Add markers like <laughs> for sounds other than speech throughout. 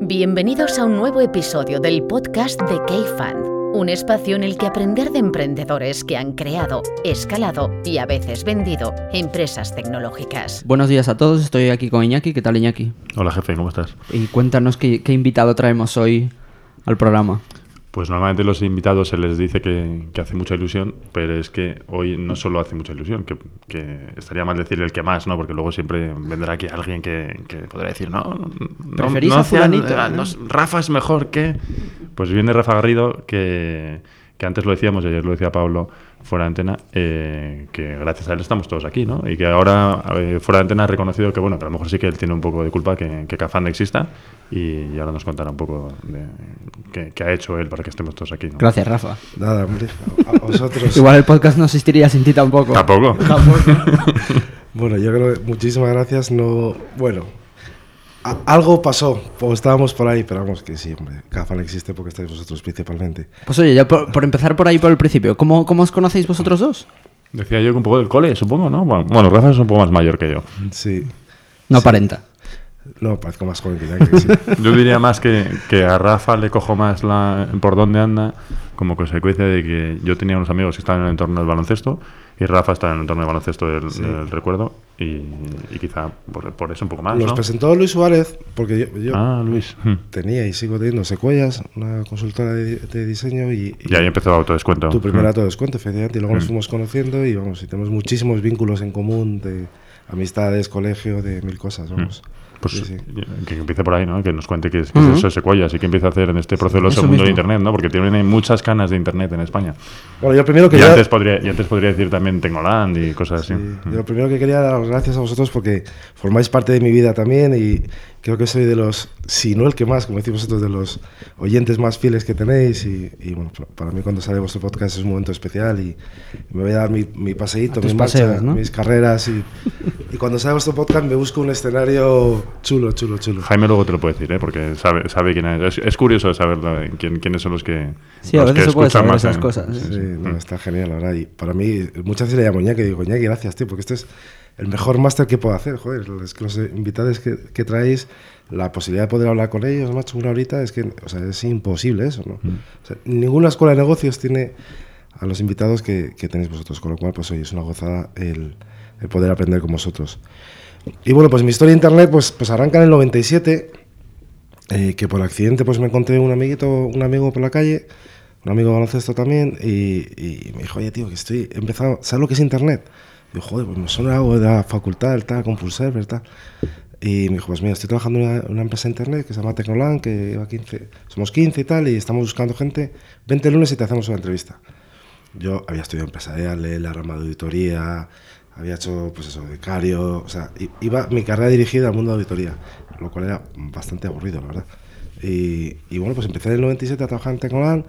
Bienvenidos a un nuevo episodio del podcast de K-Fan, un espacio en el que aprender de emprendedores que han creado, escalado y a veces vendido empresas tecnológicas. Buenos días a todos, estoy aquí con Iñaki. ¿Qué tal, Iñaki? Hola, jefe, ¿cómo estás? Y cuéntanos qué, qué invitado traemos hoy al programa. Pues normalmente los invitados se les dice que, que hace mucha ilusión, pero es que hoy no solo hace mucha ilusión, que, que estaría mal decir el que más, ¿no? Porque luego siempre vendrá aquí alguien que, que podrá decir, no, no, ¿Preferís no a fulanito? ah, no, Rafa es mejor que... Pues viene Rafa Garrido, que, que antes lo decíamos, ayer lo decía Pablo, fuera de antena, eh, que gracias a él estamos todos aquí, ¿no? Y que ahora, eh, fuera de antena, ha reconocido que, bueno, que a lo mejor sí que él tiene un poco de culpa que, que Cafán exista, y, y ahora nos contará un poco de qué, qué ha hecho él para que estemos todos aquí, ¿no? Gracias, Rafa. Nada, hombre, a vosotros. <laughs> Igual el podcast no existiría sin ti tampoco. Tampoco. <laughs> Bueno, yo creo que muchísimas gracias. No, bueno, a- algo pasó, o estábamos por ahí, pero vamos que sí, hombre. Cafán existe porque estáis vosotros principalmente. Pues oye, ya por, por empezar por ahí por el principio, ¿cómo, ¿cómo os conocéis vosotros dos? Decía yo que un poco del cole, supongo, ¿no? Bueno, bueno, Rafa es un poco más mayor que yo. Sí. No aparenta. No, parezco más joven que ya que sí. <laughs> Yo diría más que, que a Rafa le cojo más la, por dónde anda como consecuencia de que yo tenía unos amigos que estaban en el entorno del baloncesto y Rafa está en el entorno del baloncesto del, del recuerdo y, y quizá por, por eso un poco más, Nos ¿no? presentó Luis Suárez, porque yo, yo Ah, Luis. Hmm. tenía y sigo teniendo Secuellas, una consultora de, de diseño y, y Y ahí empezó autodescuento. tu primer Hmm. dato de descuento, efectivamente, y luego nos Mm. fuimos conociendo y vamos, y tenemos muchísimos vínculos en común de amistades, colegio, de mil cosas, vamos. Pues Sí, sí. que empiece por ahí, ¿no? Que nos cuente qué es, qué Ujú. es eso de Secuoyas y qué empieza a hacer en este proceloso eso mundo de. Internet, ¿no? Porque tienen muchas canas de Internet en España. Bueno, yo primero que Y ya- antes, podría, y antes podría decir también Tecnoland y cosas así. Sí, Hmm. Yo lo primero que quería dar las gracias a vosotros porque formáis parte de mi vida también y creo que soy de los, si no el que más, como decís vosotros, de los oyentes más fieles que tenéis y, y, bueno, pa- para mí cuando sale vuestro podcast es un momento especial y, me voy a dar mi, mi paseíto, A tus mi marcha, paseos, ¿no? mis carreras y, y cuando sale vuestro podcast me busco un escenario chulo, chulo, chulo. Jaime luego te lo puede decir, ¿eh? porque sabe, sabe quién es. es. es curioso saber quién, quiénes son los que. Sí, a los veces que se puede escuchan saber más esas en- cosas, ¿eh? Sí, no, Mm. está genial, la verdad. Y para mí, muchas veces le llamo Iñaki y digo, Iñaki, gracias, tío, porque este es el mejor máster que puedo hacer, joder. Es que los invitados que, que traéis, la posibilidad de poder hablar con ellos, macho, una horita, es que, o sea, es imposible eso, ¿no? Mm. O sea, ninguna escuela de negocios tiene a los invitados que, que tenéis vosotros, con lo cual, pues, oye, es una gozada el, el poder aprender con vosotros. Y bueno, pues mi historia de internet, pues, pues arranca en el 97, eh, que por accidente pues me encontré un amiguito, un amigo por la calle, un amigo de baloncesto también, y, y me dijo, oye tío, que estoy he empezado, ¿sabes lo que es internet? Digo, joder, pues me suena algo de la facultad, tal, CompuServe, tal. Y me dijo, pues mira, estoy trabajando en una, una empresa de internet que se llama Tecnoland, que lleva 15, somos 15 y tal, y estamos buscando gente, vente el lunes y te hacemos una entrevista. Yo había estudiado empresarial, la rama de auditoría, había hecho, pues eso, becario, o sea, iba mi carrera dirigida al mundo de auditoría, lo cual era bastante aburrido, la verdad. Y, y bueno, pues empecé en el 97 a trabajar en Tecnoland,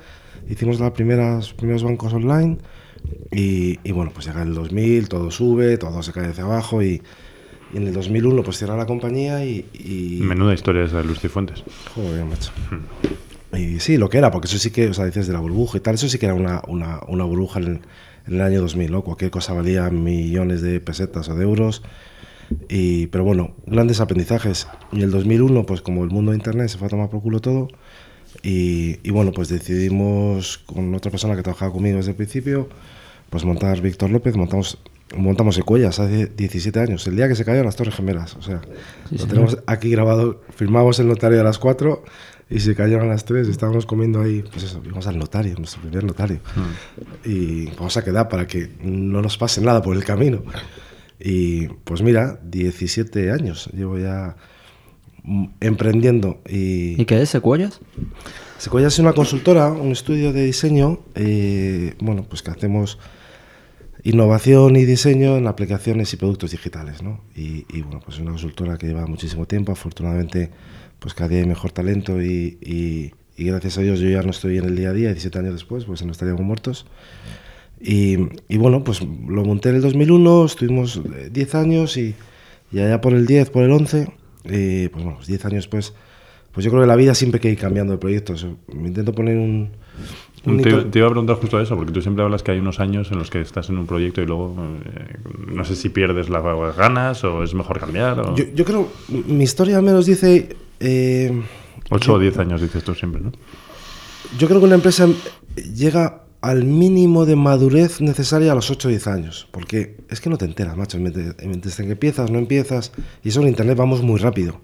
hicimos los primeros bancos online, y, y bueno, pues llega el 2000, todo sube, todo se cae hacia abajo, y, y en el 2001 pues cierra la compañía y... Menuda historia esa de Luz Fuentes. Joder, macho. Y sí, lo que era, porque eso sí que, o sea, dices de la burbuja y tal, eso sí que era una, una, una burbuja en, en el año 2000, ¿no? Cualquier cosa valía millones de pesetas o de euros. Y, pero bueno, grandes aprendizajes. Y el 2001, pues como el mundo de Internet se fue a tomar por culo todo, y, y bueno, pues decidimos con otra persona que trabajaba conmigo desde el principio, pues montar Víctor López, montamos montamos Secuellas hace 17 años, el día que se cayeron las Torres Gemelas, o sea, lo tenemos aquí grabado, firmamos el notario a las 4 y se cayeron las 3 y estábamos comiendo ahí, pues eso, íbamos al notario, nuestro primer notario, y vamos a quedar para que no nos pase nada por el camino. Y pues mira, 17 años llevo ya mm, emprendiendo y... ¿Y qué es, Secuoyas? Sequoia es una consultora, un estudio de diseño, eh, bueno, pues que hacemos innovación y diseño en aplicaciones y productos digitales, ¿no? Y, y, bueno, pues es una consultora que lleva muchísimo tiempo, afortunadamente, pues cada día hay mejor talento y, y- y gracias a Dios yo ya no estoy en el día a día, 17 años después, pues no estaríamos muertos. Y, y bueno, pues lo monté en el 2001, estuvimos eh, 10 años y, allá por el 10, por el 11, eh, pues bueno, pues 10 años pues, pues yo creo que la vida siempre que ir cambiando de proyectos. Me intento poner un... Te, te iba a preguntar justo eso, porque tú siempre hablas que hay unos años en los que estás en un proyecto y luego eh, no sé si pierdes las ganas o es mejor cambiar. O... Yo, yo creo, mi historia al menos dice, eh, 8 o 10 años, dices tú siempre, ¿no? Yo creo que una empresa llega al mínimo de madurez necesaria a los 8 o 10 años. Porque es que no te enteras, macho. En que empiezas, no empiezas. Y eso en Internet vamos muy rápido.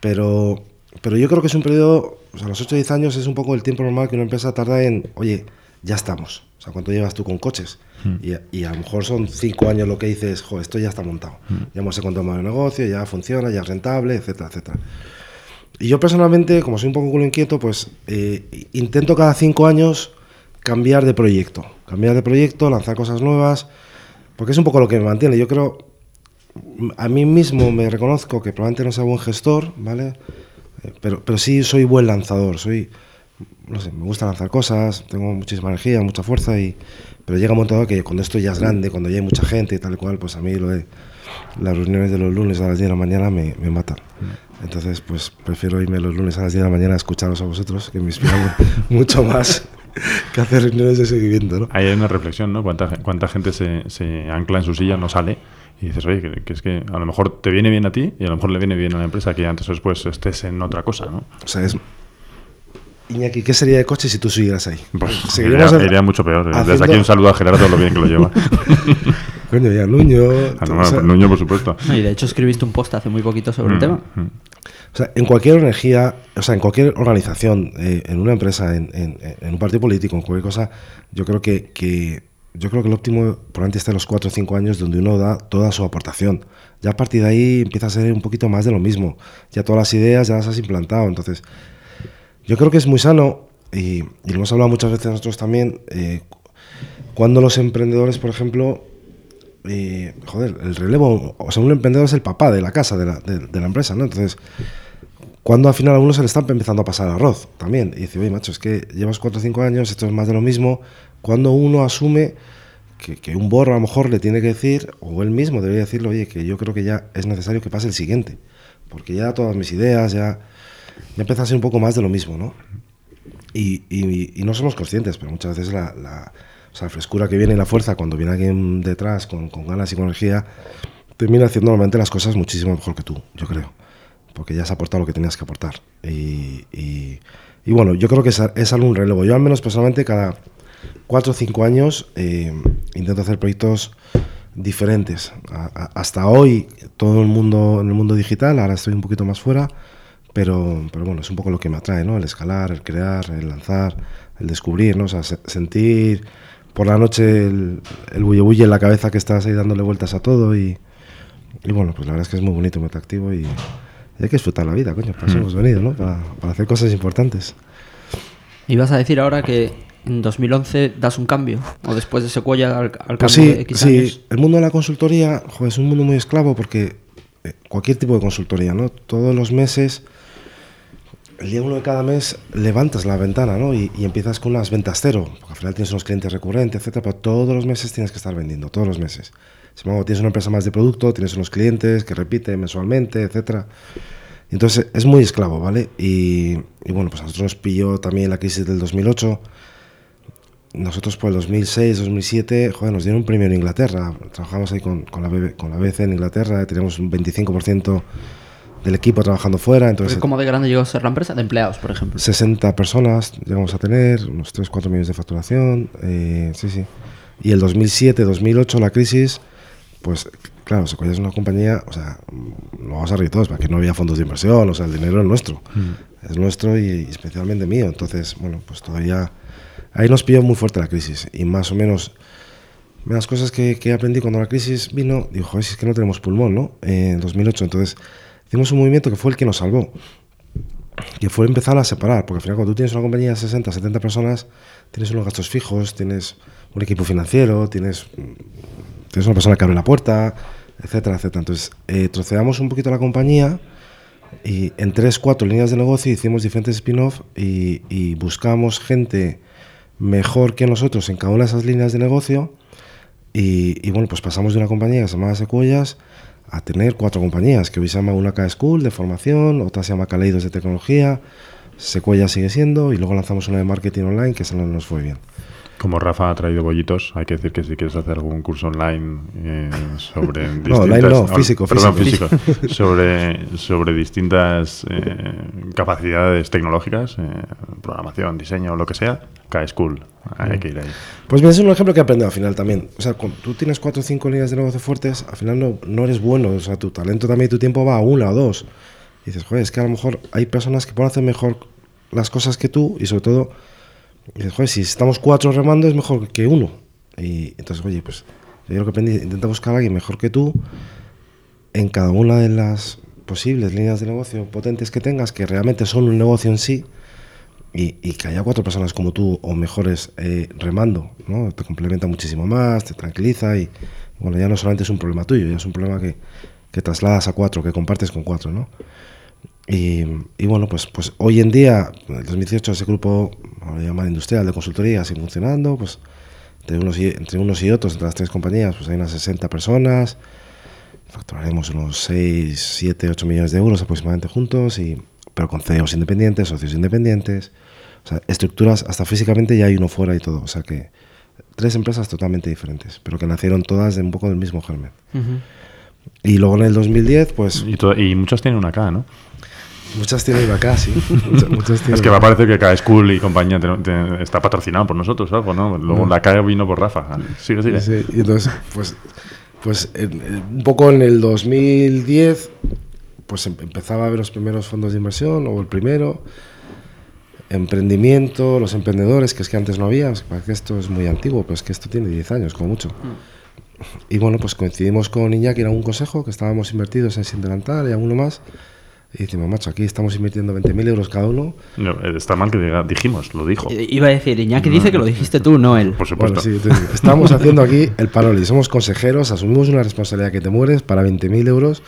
Pero, pero yo creo que es un periodo, o sea, los 8 o 10 años es un poco el tiempo normal que una empresa tarda en, oye, ya estamos. O sea, ¿cuánto llevas tú con coches? Y, y a lo mejor son 5 años lo que dices, jo, esto ya está montado. Ya hemos encontrado el negocio, ya funciona, ya es rentable, etcétera, etcétera. Y yo personalmente, como soy un poco culo inquieto, pues eh, intento cada 5 años cambiar de proyecto. Cambiar de proyecto, lanzar cosas nuevas, porque es un poco lo que me mantiene. Yo creo, a mí mismo me reconozco que probablemente no sea buen gestor, ¿vale? Eh, Pero, pero sí soy buen lanzador, soy, no sé, me gusta lanzar cosas, tengo muchísima energía, mucha fuerza, y, pero llega un momento que cuando esto ya es grande, cuando ya hay mucha gente y tal y cual, pues a mí lo de las reuniones de los lunes a las 10 de la mañana me, me matan. Entonces, pues prefiero irme los lunes a las 10 de la mañana a escucharos a vosotros, que me inspiran <laughs> mucho más <laughs> que hacer reuniones de seguimiento, ¿no? Ahí hay una reflexión, ¿no? ¿Cuánta, cuánta gente se, se ancla en su silla, no sale? Y dices, oye, que, que es que a lo mejor te viene bien a ti y a lo mejor le viene bien a la empresa que antes o después estés en otra cosa, ¿no? O sea, es... Iñaki, ¿qué sería de coche si tú siguieras ahí? Pues Seguiríamos iría, iría mucho peor. Desde haciendo- aquí un saludo a Gerardo, lo bien que lo lleva. <laughs> Coño, ya Nuño... Ah, no, o sea, Nuño, por supuesto. No, y de hecho escribiste un post hace muy poquito sobre el Mm, tema. mm. En cualquier energía, o sea, en cualquier organización, eh, en una empresa, en, un partido político, en cualquier cosa, yo creo que, que- yo creo que el óptimo probablemente está en los 4 o 5 años donde uno da toda su aportación. Ya a partir de ahí empieza a ser un poquito más de lo mismo. Ya todas las ideas ya las has implantado. Entonces, yo creo que es muy sano, y, y lo hemos hablado muchas veces nosotros también, eh, cuando los emprendedores, por ejemplo, eh, joder, el relevo, o sea, un emprendedor es el papá de la casa, de la, de- de la empresa, ¿no? Entonces, cuando al final a uno se le está empezando a pasar arroz también, y dice, oye, macho, es que llevas 4 o 5 años, esto es más de lo mismo, cuando uno asume que, que un borro a lo mejor le tiene que decir, o él mismo debería decirle, oye, que yo creo que ya es necesario que pase el siguiente, porque ya todas mis ideas, ya, ya empieza a ser un poco más de lo mismo, ¿no? Y, y- y no somos conscientes, pero muchas veces la, la- o sea, frescura que viene y la fuerza cuando viene alguien detrás con, con ganas y con energía, termina haciendo normalmente las cosas muchísimo mejor que tú, yo creo. Porque ya has aportado lo que tenías que aportar. Y, y- y bueno, yo creo que es, es algún relevo. Yo al menos personalmente cada cuatro o cinco años eh, intento hacer proyectos diferentes. A- a- hasta hoy todo el mundo en el mundo digital, ahora estoy un poquito más fuera, pero, pero bueno, es un poco lo que me atrae, ¿no? El escalar, el crear, el lanzar, el descubrir, ¿no? O sea, se- sentir por la noche el, el bulle bulle en la cabeza que estás ahí dándole vueltas a todo y, y bueno, pues la verdad es que es muy bonito, muy atractivo y, y hay que disfrutar la vida, coño, para eso hemos venido, ¿no? Para, para hacer cosas importantes. Ibas a decir ahora que en 2011 das un cambio, o después de Sequoia al, al cambio Pues sí, de X sí, años. el mundo de la consultoría joder, es un mundo muy esclavo porque eh, cualquier tipo de consultoría, ¿no? Todos los meses, el día uno de cada mes, levantas la ventana, ¿no? Y, y empiezas con unas ventas cero, porque al final tienes unos clientes recurrentes, etcétera, pero todos los meses tienes que estar vendiendo, todos los meses. Embargo, tienes una empresa más de producto, tienes unos clientes que repiten mensualmente, etcétera. Entonces es muy esclavo, ¿vale? Y, y bueno, pues a nosotros nos pilló también la crisis del 2008. Nosotros por el 2006, 2007, joder, nos dieron un premio en Inglaterra. Trabajamos ahí con, con la, con la en Inglaterra, teníamos un 25% del equipo trabajando fuera, entonces ¿Cómo de grande llegó a ser la empresa? De empleados, por ejemplo. 60 personas llegamos a tener, unos 3-4 millones de facturación, eh, sí, sí. Y el 2007, 2008, la crisis, pues claro, Sequoia es una compañía, o sea, mm, lo vamos a reír todos, porque no había fondos de inversión, o sea, el dinero es nuestro, es nuestro y, y especialmente mío. Entonces, bueno, pues todavía ahí nos pilló muy fuerte la crisis y más o menos las cosas que, que aprendí cuando la crisis vino, dijo, "Joder, si es que no tenemos pulmón, ¿no? Eh, en 2008, entonces hicimos un movimiento que fue el que nos salvó que fue empezar a separar, porque al final cuando tú tienes una compañía de 60, 70 personas, tienes unos gastos fijos, tienes un equipo financiero, tienes, tienes una persona que abre la puerta, etcétera, etcétera. Entonces, eh, troceamos un poquito la compañía y en tres, cuatro líneas de negocio hicimos diferentes spin-off y, y buscamos gente mejor que nosotros en cada una de esas líneas de negocio y, y bueno, pues pasamos de una compañía que se llamaba Secuellas a tener cuatro compañías, que hoy se llama una K-School de formación, otra se llama Kaleidos de tecnología, Secuella sigue siendo, y luego lanzamos una de marketing online que esa no nos fue bien. Como Rafa ha traído bollitos, hay que decir que si quieres hacer algún curso online eh, sobre <laughs> No, online no, físico, perdón, físico. físico, <laughs> sobre, sobre distintas eh, capacidades tecnológicas, eh, programación, diseño, lo que sea, cae School, hay que ir ahí. Pues mira, es un ejemplo que he aprendido al final también. O sea, cuando tú tienes cuatro o cinco líneas de negocio fuertes, al final no, no eres bueno. O sea, tu talento también y tu tiempo va a una o dos. Y dices, joder, es que a lo mejor hay personas que pueden hacer mejor las cosas que tú y sobre todo, dices, joder, si estamos cuatro remando es mejor que uno. Y entonces, oye, pues yo lo que intenta buscar a alguien mejor que tú en cada una de las posibles líneas de negocio potentes que tengas, que realmente son un negocio en sí, y, y que haya cuatro personas como tú o mejores eh, remando, ¿no? Te complementa muchísimo más, te tranquiliza y, bueno, ya no solamente es un problema tuyo, ya es un problema que, que trasladas a cuatro, que compartes con cuatro, ¿no? Y, y bueno, pues, pues hoy en día, en el 2018, ese grupo, lo llaman industrial de consultoría, sigue funcionando, pues entre unos, y, entre unos y otros, entre las tres compañías, pues hay unas 60 personas, facturaremos unos 6, 7, 8 millones de euros aproximadamente juntos, y, pero con CEOs independientes, socios independientes, o sea, estructuras, hasta físicamente ya hay uno fuera y todo, o sea que tres empresas totalmente diferentes, pero que nacieron todas de un poco del mismo germen. Y luego en el 2010, pues Y, to- y muchos tienen una K, ¿no? Muchas tienen acá, sí. <laughs> Muchas, muchas tienen Es que va a acá. parecer que K School y compañía te- te- está patrocinado por nosotros, algo, ¿no? Luego la K vino por Rafa. Sigue, sigue. Sí, y entonces, pues, pues en- en- un poco en el 2010, pues em- empezaba a ver los primeros fondos de inversión, o el primero, emprendimiento, los emprendedores, que es que antes no había, es que esto es muy antiguo, pero es que esto tiene 10 años, como mucho. Y bueno, pues coincidimos con Iñaki en algún consejo, que estábamos invertidos en Sindelantal y alguno más, y decimos, macho, aquí estamos invirtiendo 20.000 euros cada uno, No, eh, está mal que diga, dijimos, lo dijo. I- Iba a decir, Iñaki dice que lo dijiste tú, no él. Por supuesto. Bueno, sí, entonces, estamos haciendo aquí el paroli. Somos consejeros, asumimos una responsabilidad que te mueres para 20.000 euros.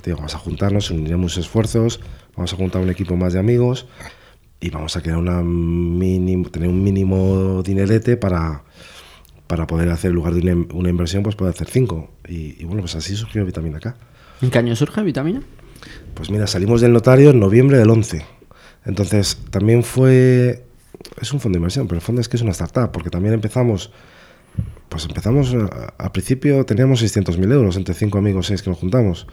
Te digo, vamos a juntarnos, uniremos esfuerzos, vamos a juntar un equipo más de amigos y vamos a crear una mínimo, tener un mínimo dinerete para, para poder hacer, en lugar de una, una inversión, pues poder hacer cinco. Y, y bueno, pues así surgió Vitamina K. ¿En qué año surge Vitamina? Pues mira, salimos del notario en noviembre del 11. Entonces, también fue... Es un fondo de inversión, pero el fondo es que es una startup, porque también empezamos... Pues empezamos, al principio teníamos 600.000 euros entre cinco amigos, seis que nos juntamos.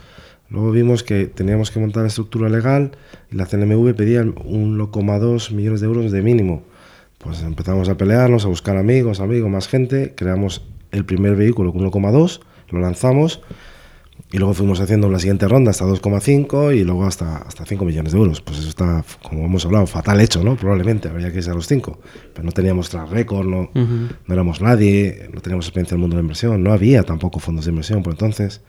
Luego vimos que teníamos que montar la estructura legal y la CNMV pedía 1,2 millones de euros de mínimo. Pues empezamos a pelearnos, a buscar amigos, amigos, más gente. Creamos el primer vehículo con 1,2, lo lanzamos y luego fuimos haciendo la siguiente ronda hasta 2,5 y luego hasta, hasta 5 millones de euros. Pues eso está, como hemos hablado, fatal hecho, ¿no? Probablemente, habría que irse a los 5. Pero no teníamos track record, no, no éramos nadie, no teníamos experiencia en el mundo de la inversión, no había tampoco fondos de inversión por entonces.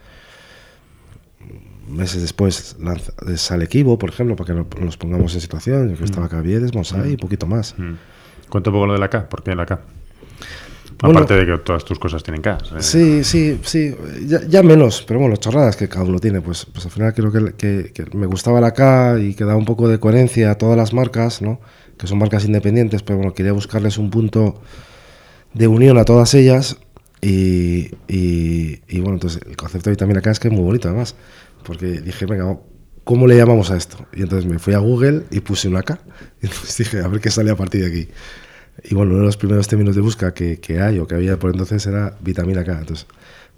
Meses después lanza- sale Equivo, por ejemplo, para que no- nos pongamos en situación. Yo que estaba Caviedes, Monsai y poquito más. Mm. Cuenta un poco lo de la K. ¿Por qué la K? Bueno. Aparte de que todas tus cosas tienen K. ¿sabes? Sí, sí, sí, ya, ya menos, pero bueno, chorradas que cada uno tiene, pues, pues al final creo que, que- que me gustaba la K y que da un poco de coherencia a todas las marcas, ¿no? Que son marcas independientes, pero bueno, quería buscarles un punto de unión a todas ellas y, y- y, bueno, entonces el concepto de vitamina K es que es muy bonito además, porque dije, venga, ¿cómo le llamamos a esto? Y entonces me fui a Google y puse una K <laughs> y entonces dije, a ver qué sale a partir de aquí. Y bueno, uno de los primeros términos de búsqueda que, que hay o que había por entonces era vitamina K. Entonces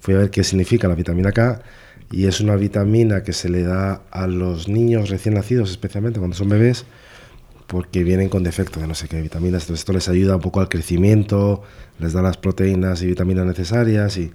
fui a ver qué significa la vitamina K y es una vitamina que se le da a los niños recién nacidos, especialmente cuando son bebés, porque vienen con defecto de no sé qué vitaminas. Entonces esto les ayuda un poco al crecimiento, les da las proteínas y vitaminas necesarias y,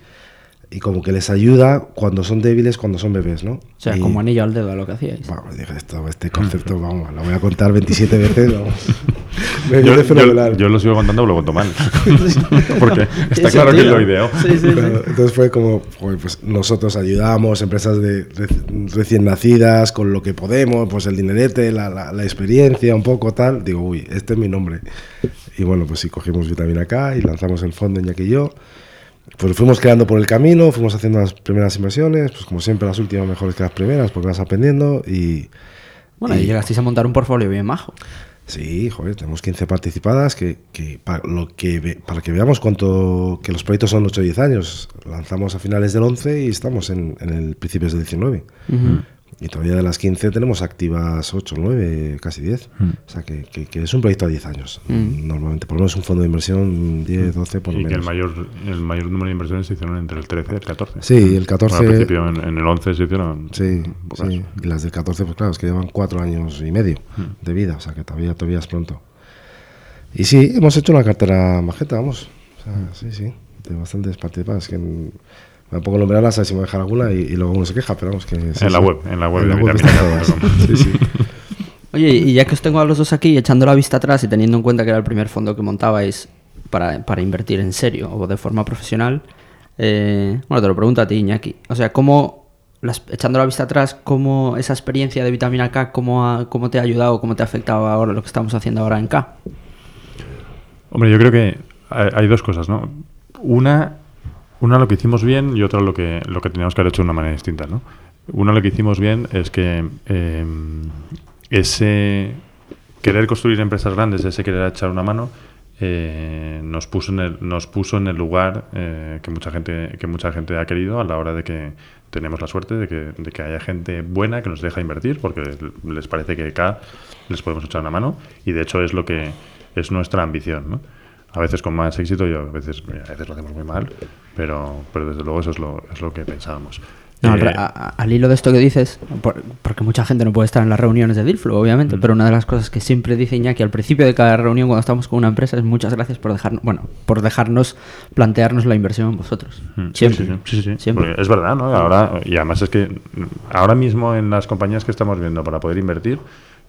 y como que les ayuda cuando son débiles, cuando son bebés, ¿no? O sea, Y- como anillo al dedo lo que hacíais. Vamos, dije, esto, este concepto, vamos, lo voy a contar 27 veces, vamos. <laughs> Me Yo, yo- fenomenal. yo lo sigo contando, pero lo cuento mal. <laughs> Porque está Sí, claro que lo ideal. Sí, sí, sí. Entonces fue como, pues nosotros ayudamos empresas de reci- recién nacidas con lo que podemos, pues el dinerete, la, la- la experiencia, un poco tal. Digo, uy, este es mi nombre. Y bueno, pues sí, cogimos Vitamina K y lanzamos el fondo Iñaki y yo. Pues fuimos creando por el camino, fuimos haciendo las primeras inversiones, pues como siempre las últimas mejores que las primeras, porque vas aprendiendo y... Bueno, y y- llegasteis a montar un portfolio bien majo. Sí, joder, tenemos 15 participadas que, que para, lo que ve- para que veamos cuánto que los proyectos son 8 o 10 años. Lanzamos a finales del 11 y estamos en, en el principios del 19. Y todavía de las 15 tenemos activas 8, 9, casi 10. Mm. O sea que, que- que es un proyecto a 10 años. Mm. Normalmente, por lo menos un fondo de inversión 10, 12 por lo Y que el menos. mayor, el mayor número de inversiones se hicieron entre el 13 y el 14. Sí, el 14 Bueno, al principio en, en el 11 se hicieron Sí, sí. Y las del 14, pues claro, es que llevan cuatro años y medio Mm. de vida, o sea que todavía, todavía es pronto. Y sí, hemos hecho una cartera majeta, vamos. O sea, sí, sí, de bastantes participantes. Que mm, me pongo nombrarlas a ver si me dejar alguna y, y luego uno se queja, pero vamos que... sí, En la sí. web, en la web En de la web. <laughs> Sí, sí. Oye, y ya que os tengo a los dos aquí, echando la vista atrás y teniendo en cuenta que era el primer fondo que montabais para, para invertir en serio o de forma profesional, eh, bueno, te lo pregunto a ti, Iñaki. O sea, ¿cómo, las- echando la vista atrás, cómo esa experiencia de vitamina K, cómo, ha- cómo te ha ayudado, cómo te ha afectado ahora lo que estamos haciendo ahora en K? Hombre, yo creo que hay, hay dos cosas, ¿no? Una, una lo que hicimos bien y otra lo que, lo que teníamos que haber hecho de una manera distinta, ¿no? Una lo que hicimos bien es que eh, ese querer construir empresas grandes, ese querer echar una mano, eh, nos puso en el, nos puso en el lugar eh, que mucha gente que mucha gente ha querido a la hora de que tenemos la suerte de que, de que haya gente buena que nos deja invertir porque les parece que acá les podemos echar una mano y de hecho es lo que es nuestra ambición ¿no? A veces con más éxito y a veces a veces lo hacemos muy mal pero pero desde luego eso es lo, es lo que pensábamos No, al, Eh, a- a- al hilo de esto que dices, por- porque mucha gente no puede estar en las reuniones de Dealflow, obviamente, Mm. pero una de las cosas que siempre dice Iñaki al principio de cada reunión cuando estamos con una empresa es muchas gracias por dejarnos, bueno, por dejarnos plantearnos la inversión en vosotros. Mm, Siempre. sí, sí, sí. Siempre. Es verdad, ¿no? Ahora, y además es que ahora mismo en las compañías que estamos viendo para poder invertir,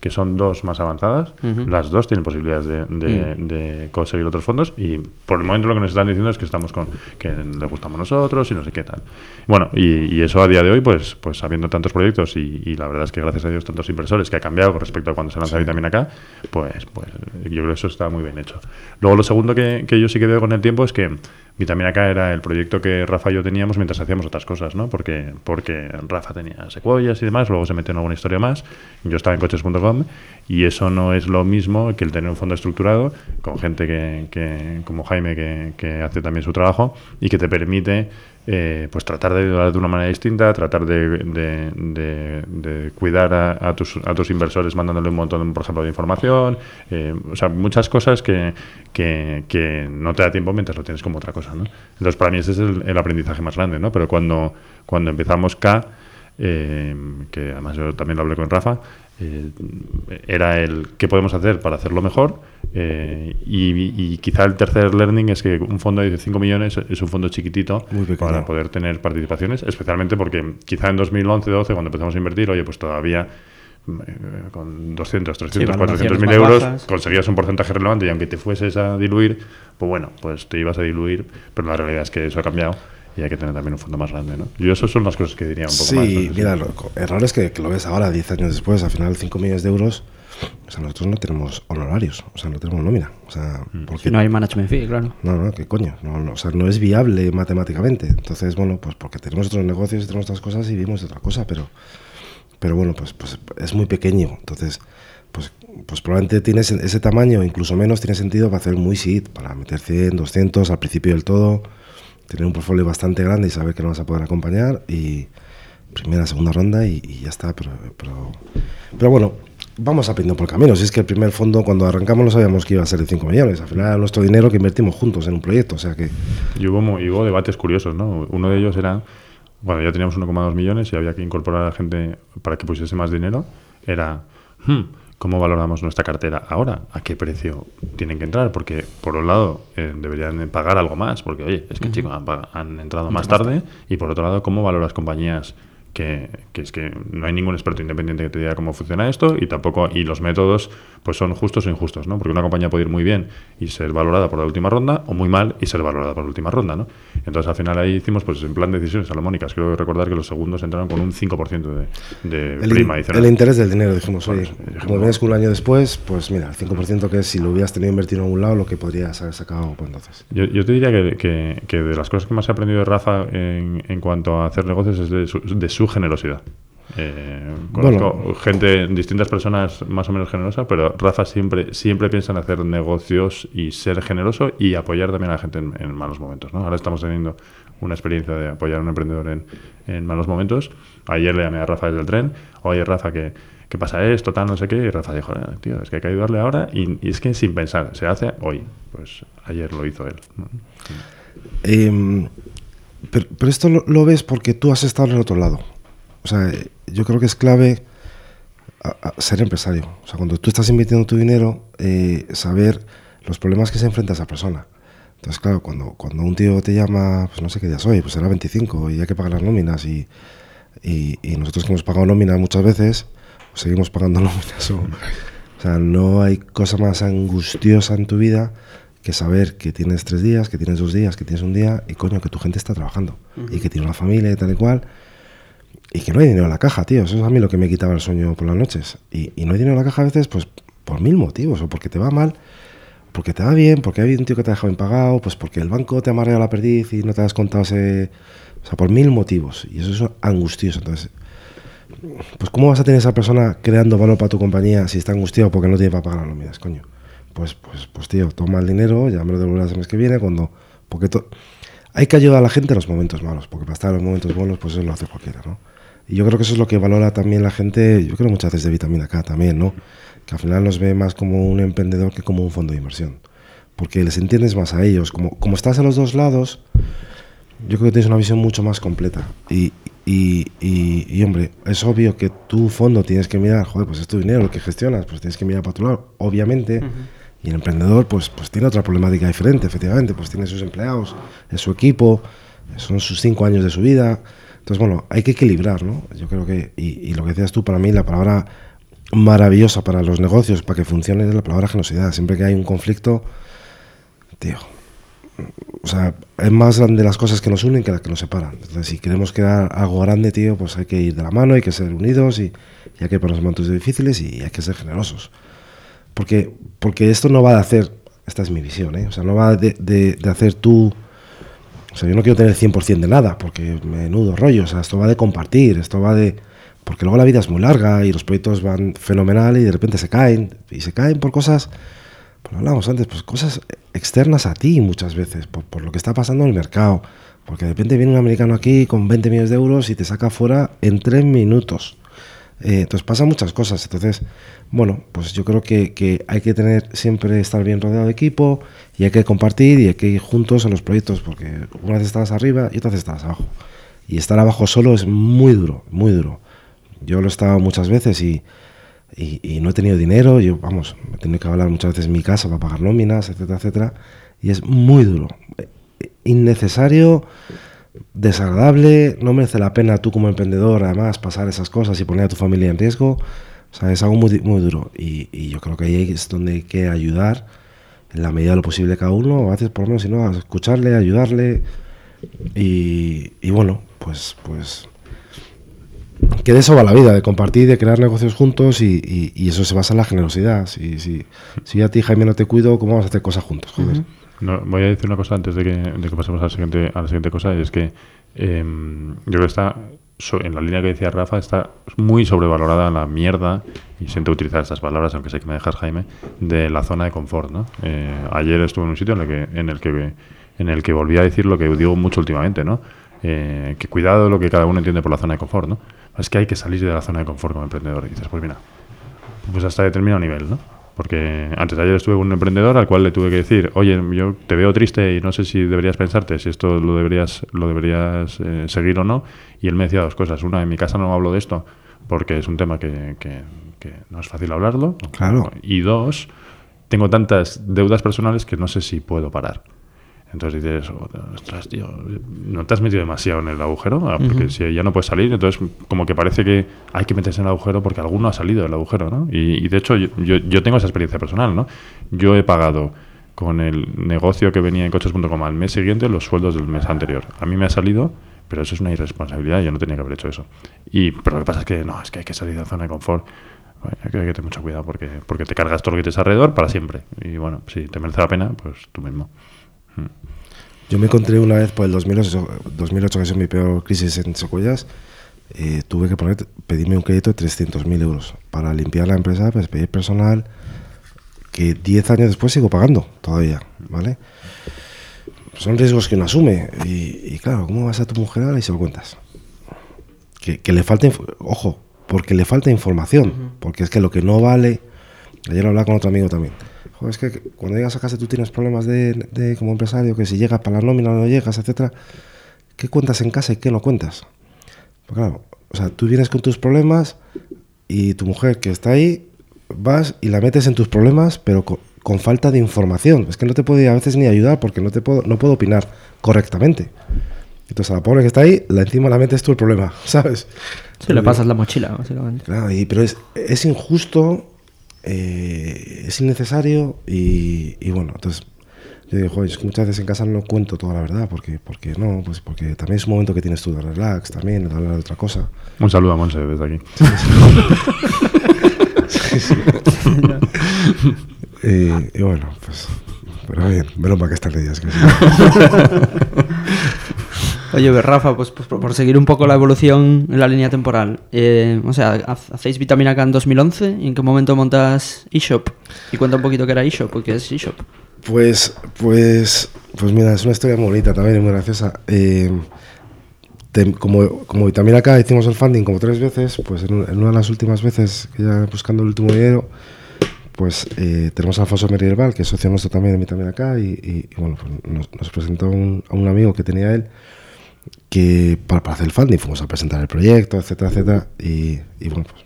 que son dos más avanzadas, las dos tienen posibilidades de, de- de conseguir otros fondos y por el momento lo que nos están diciendo es que estamos con que les gustamos nosotros y no sé qué tal. Bueno, y, y eso a día de hoy, pues, pues habiendo tantos proyectos y, y la verdad es que gracias a Dios tantos inversores que ha cambiado con respecto a cuando se lanza Vitamina K, pues, pues yo creo que eso está muy bien hecho. Luego lo segundo que, que yo sí que veo con el tiempo es que Vitamina K era el proyecto que Rafa y yo teníamos mientras hacíamos otras cosas, ¿no? Porque, porque Rafa tenía secuoyas y demás, luego se metió en alguna historia más, yo estaba en coches.com y eso no es lo mismo que el tener un fondo estructurado con gente que, como Jaime que, hace también su trabajo y que te permite eh, pues tratar de ayudar de una manera distinta, tratar de, cuidar a, tus, a tus inversores mandándole un montón, por ejemplo, de información, eh, o sea, muchas cosas que, que, no te da tiempo mientras lo tienes como otra cosa. Entonces, para mí ese es el, el aprendizaje más grande, ¿no? Pero cuando, cuando empezamos K, eh, que además yo también lo hablé con Rafa, eh, era el qué podemos hacer para hacerlo mejor eh, y, y quizá el tercer learning es que un fondo de 5 millones es un fondo chiquitito para poder tener participaciones, especialmente porque quizá en 2011-12 cuando empezamos a invertir, oye, pues todavía eh, con 200, 300, valoraciones 400 mil euros bajas. conseguías un porcentaje relevante y aunque te fueses a diluir, pues bueno, pues te ibas a diluir, pero la realidad es que eso ha cambiado y hay que tener también un fondo más grande, ¿no? Yo eso son las cosas que diría un poco Sí, más. ¿no? mira, lo- errores que, que lo ves ahora, 10 años después, al final 5 millones de euros, o sea, nosotros no tenemos honorarios, o sea, no tenemos nómina, o sea, porque Si no hay management fee, claro. No, no, qué coño. No, no, o sea, no es viable matemáticamente. Entonces, bueno, pues porque tenemos otros negocios y tenemos otras cosas y vivimos de otra cosa, pero, pero bueno, pues, pues es muy pequeño. Entonces, pues, pues probablemente tienes ese tamaño, incluso menos, tiene sentido para hacer muy seed, para meter 100, 200 al principio del todo, tener un portfolio bastante grande y saber que no vas a poder acompañar y primera, segunda ronda y, y ya está. Pero, pero, pero bueno, vamos aprendiendo por el camino. Si es que el primer fondo, cuando arrancamos, no sabíamos que iba a ser de 5 millones. Al final era nuestro dinero que invertimos juntos en un proyecto. O sea que, Y hubo, y hubo debates curiosos, ¿no? Uno de ellos era, bueno, ya teníamos 1,2 millones y había que incorporar a la gente para que pusiese más dinero. Era, hmm, ¿cómo valoramos nuestra cartera ahora? ¿A qué precio tienen que entrar? Porque, por un lado, eh, deberían pagar algo más, porque, oye, es que, chicos, han, pag- han entrado más tarde. Y, por otro lado, ¿cómo valoras compañías que, que es que no hay ningún experto independiente que te diga cómo funciona esto y tampoco y los métodos pues son justos o injustos, ¿no? Porque una compañía puede ir muy bien y ser valorada por la última ronda o muy mal y ser valorada por la última ronda, ¿no? Entonces al final ahí hicimos pues en plan de decisiones salomónicas. Creo recordar que los segundos entraron con un 5% de, de el, prima adicional. el interés del dinero, dijimos, oye, Pues, como vienes un año después, pues mira, el 5% que es si lo hubieras tenido invertido en algún lado, lo que podrías haber sacado pues entonces. Yo, yo te diría que, que- que de las cosas que más he aprendido de Rafa en, en cuanto a hacer negocios es de su, de su generosidad. Eh, conozco gente, distintas personas más o menos generosas, pero Rafa siempre, siempre piensa en hacer negocios y ser generoso y apoyar también a la gente en, malos momentos. ¿no? Ahora estamos teniendo una experiencia de apoyar a un emprendedor en, en malos momentos. Ayer le llamé a Rafa desde el tren, oye Rafa, que ¿qué pasa esto? Tal, no sé qué. Y Rafa dijo, eh, tío, es que hay que ayudarle ahora. Y, es que sin pensar, se hace hoy. Pues ayer lo hizo él. Em, pero, esto lo, ves porque tú has estado en el otro lado. O sea, yo creo que es clave ser empresario. O sea, cuando tú estás invirtiendo tu dinero, eh, saber los problemas que se enfrenta esa persona. Entonces, claro, cuando, cuando un tío te llama, pues no sé qué día soy, pues será 25 y hay que pagar las nóminas y, y, y nosotros que hemos pagado nóminas muchas veces, seguimos pagando <laughs> nóminas. O, sea, no hay cosa más angustiosa en tu vida que saber que tienes tres días, que tienes dos días, que tienes un día y coño, que tu gente está trabajando y que tiene una familia y tal y cual. Y que no hay dinero en la caja, tío. Eso es a mí lo que me quitaba el sueño por las noches. Y, no hay dinero en la caja a veces, pues por mil motivos. O porque te va mal, porque te va bien, porque hay un tío que te ha dejado impagado, pues porque el banco te ha mareado la perdiz y no te has contado ese. O sea, por mil motivos. Y eso es angustioso. Entonces, pues ¿cómo vas a tener esa persona creando valor para tu compañía si está angustiado porque no tiene para pagar las nóminas, coño? Pues, pues, pues tío, toma el dinero, ya me lo devolverás el mes que viene, cuando... Porque hay que ayudar a la gente en los momentos malos, porque para estar en los momentos buenos, pues eso lo hace cualquiera, ¿no? Y yo creo que eso es lo que valora también la gente, yo creo muchas veces de vitamina K también, ¿no? Que al final nos ve más como un emprendedor que como un fondo de inversión. Porque les entiendes más a ellos. Como, como estás a los dos lados, yo creo que tienes una visión mucho más completa. Y, y, y, hombre, es obvio que tu fondo tienes que mirar, joder, pues es tu dinero lo que gestionas, pues tienes que mirar para tu lado, obviamente. Y el emprendedor, pues, pues tiene otra problemática diferente, efectivamente, pues tiene sus empleados, es su equipo, son sus cinco años de su vida. Entonces, bueno, hay que equilibrar, ¿no? Yo creo que, y, lo que decías tú, para mí, la palabra maravillosa para los negocios, para que funcione, es la palabra generosidad. Siempre que hay un conflicto, tío, o sea, es más grande las cosas que nos unen que las que nos separan. Entonces, si queremos crear algo grande, tío, pues hay que ir de la mano, hay que ser unidos y, hay que poner los momentos difíciles y hay que ser generosos. Porque, porque esto no va de hacer, esta es mi visión, ¿eh? o sea, no va de, de, hacer tú, o sea, yo no quiero tener el 100% de nada, porque menudo rollo, o sea, esto va de compartir, esto va de, porque luego la vida es muy larga y los proyectos van fenomenal y de repente se caen, y se caen por cosas pues hablábamos antes, pues cosas externas a ti muchas veces, por, lo que está pasando en el mercado. Porque de repente viene un americano aquí con 20 millones de euros y te saca fuera en 3 minutos. Eh, entonces pasan muchas cosas. Entonces, bueno, pues yo creo que, que, hay que tener siempre estar bien rodeado de equipo y hay que compartir y hay que ir juntos en los proyectos porque una vez estás arriba y otra vez estás abajo. Y estar abajo solo es muy duro, muy duro. Yo lo he estado muchas veces y, y, no he tenido dinero, yo, vamos, he tenido que hablar muchas veces en mi casa para pagar nóminas, etcétera, etcétera, y es muy duro, innecesario, desagradable, no merece la pena tú como emprendedor además pasar esas cosas y poner a tu familia en riesgo, o sea, es algo muy, muy duro y, yo creo que ahí es donde hay que ayudar en la medida de lo posible cada uno, a veces por lo menos, si no, a escucharle, ayudarle. Y, y bueno, pues, pues que de eso va la vida, de compartir, de crear negocios juntos y, eso se basa en la generosidad. Si, si, si a ti, Jaime, no te cuido, ¿cómo vamos a hacer cosas juntos? Voy a decir una cosa antes de que, de que pasemos a la, siguiente, a la siguiente cosa, y es que em, yo creo que está, en la línea que decía Rafa, está muy sobrevalorada la mierda, y siento utilizar estas palabras, aunque sé que me dejas, Jaime, de la zona de confort. ¿no? Eh, ayer estuve en un sitio en el, que, en, el que, en el que volví a decir lo que digo mucho últimamente, ¿no? Eh, que cuidado lo que cada uno entiende por la zona de confort, ¿no? Es que hay que salir de la zona de confort como emprendedor. Y dices, pues mira, pues hasta determinado nivel, ¿no? Porque antes de ayer estuve con un emprendedor al cual le tuve que decir, oye, yo te veo triste y no sé si deberías pensarte si esto lo deberías, lo deberías eh, seguir o no. Y él me decía dos cosas. Una, en mi casa no hablo de esto porque es un tema que, que, que no es fácil hablarlo. Claro. Y dos, tengo tantas deudas personales que no sé si puedo parar. Entonces dices, ostras, tío, no te has metido demasiado en el agujero, ah, porque si ya no puedes salir, entonces como que parece que hay que meterse en el agujero porque alguno ha salido del agujero, ¿no? Y, de hecho yo, yo, tengo esa experiencia personal, ¿no? Yo he pagado con el negocio que venía en coches.com al mes siguiente los sueldos del mes anterior. A mí me ha salido, pero eso es una irresponsabilidad, yo no tenía que haber hecho eso. Y, pero lo que pasa es que no, es que hay que salir de la zona de confort. hay que tener mucho cuidado porque, porque te cargas todo lo que tienes alrededor para siempre. Y bueno, si te merece la pena, pues tú mismo. Yo me encontré una vez por el 2008, 2008 que es mi peor crisis en Secuellas, eh, tuve que poner, pedirme un crédito de 300.000 euros para limpiar la empresa, pues pedir personal, que 10 años después sigo pagando todavía, ¿vale? Son riesgos que uno asume. Y, y claro, ¿cómo vas a tu mujer ahora y se lo cuentas? Que, que le falta, ojo, porque le falta información, porque es que lo que no vale, ayer hablaba con otro amigo también, Joder, es que cuando llegas a casa tú tienes problemas de, de como empresario, que si llegas para la nómina no llegas, etcétera, ¿qué cuentas en casa y qué no cuentas? Pues claro, o sea, tú vienes con tus problemas y tu mujer que está ahí, vas y la metes en tus problemas, pero con, con falta de información. Es que no te puedo a veces ni ayudar porque no te puedo, no puedo opinar correctamente. Entonces a la pobre que está ahí, la encima la metes tú el problema, <laughs> ¿sabes? Sí, le pasas la mochila, básicamente. Claro, y, pero es, es injusto, eh, es innecesario y, y bueno, entonces yo digo, joder, es que muchas veces en casa no cuento toda la verdad, porque, porque no, pues porque también es un momento que tienes tú de relax, también, de hablar de otra cosa. Un saludo a Monse desde aquí. <laughs> Y, y bueno, pues, pero bien, menos mal que están ellas. Que sí. <laughs> Oye, pues, Rafa, pues, pues, por seguir un poco la evolución en la línea temporal. eh, o sea, ha- hacéis Vitamina K en 2011. ¿Y en qué momento montas eShop? Y cuenta un poquito qué era eShop, porque es eShop. Pues, pues, pues mira, es una historia muy bonita también y muy graciosa. Eh, te- como, como Vitamina acá hicimos el funding como tres veces, pues en, en una de las últimas veces que ya buscando el último dinero, pues eh, tenemos a Alfonso Merierbal, que es socio nuestro también de Vitamina acá, y, y- y bueno, pues nos, nos presentó un- a un amigo que tenía él que para, para hacer el funding fuimos a presentar el proyecto, etcétera, etcétera, y, y bueno, pues,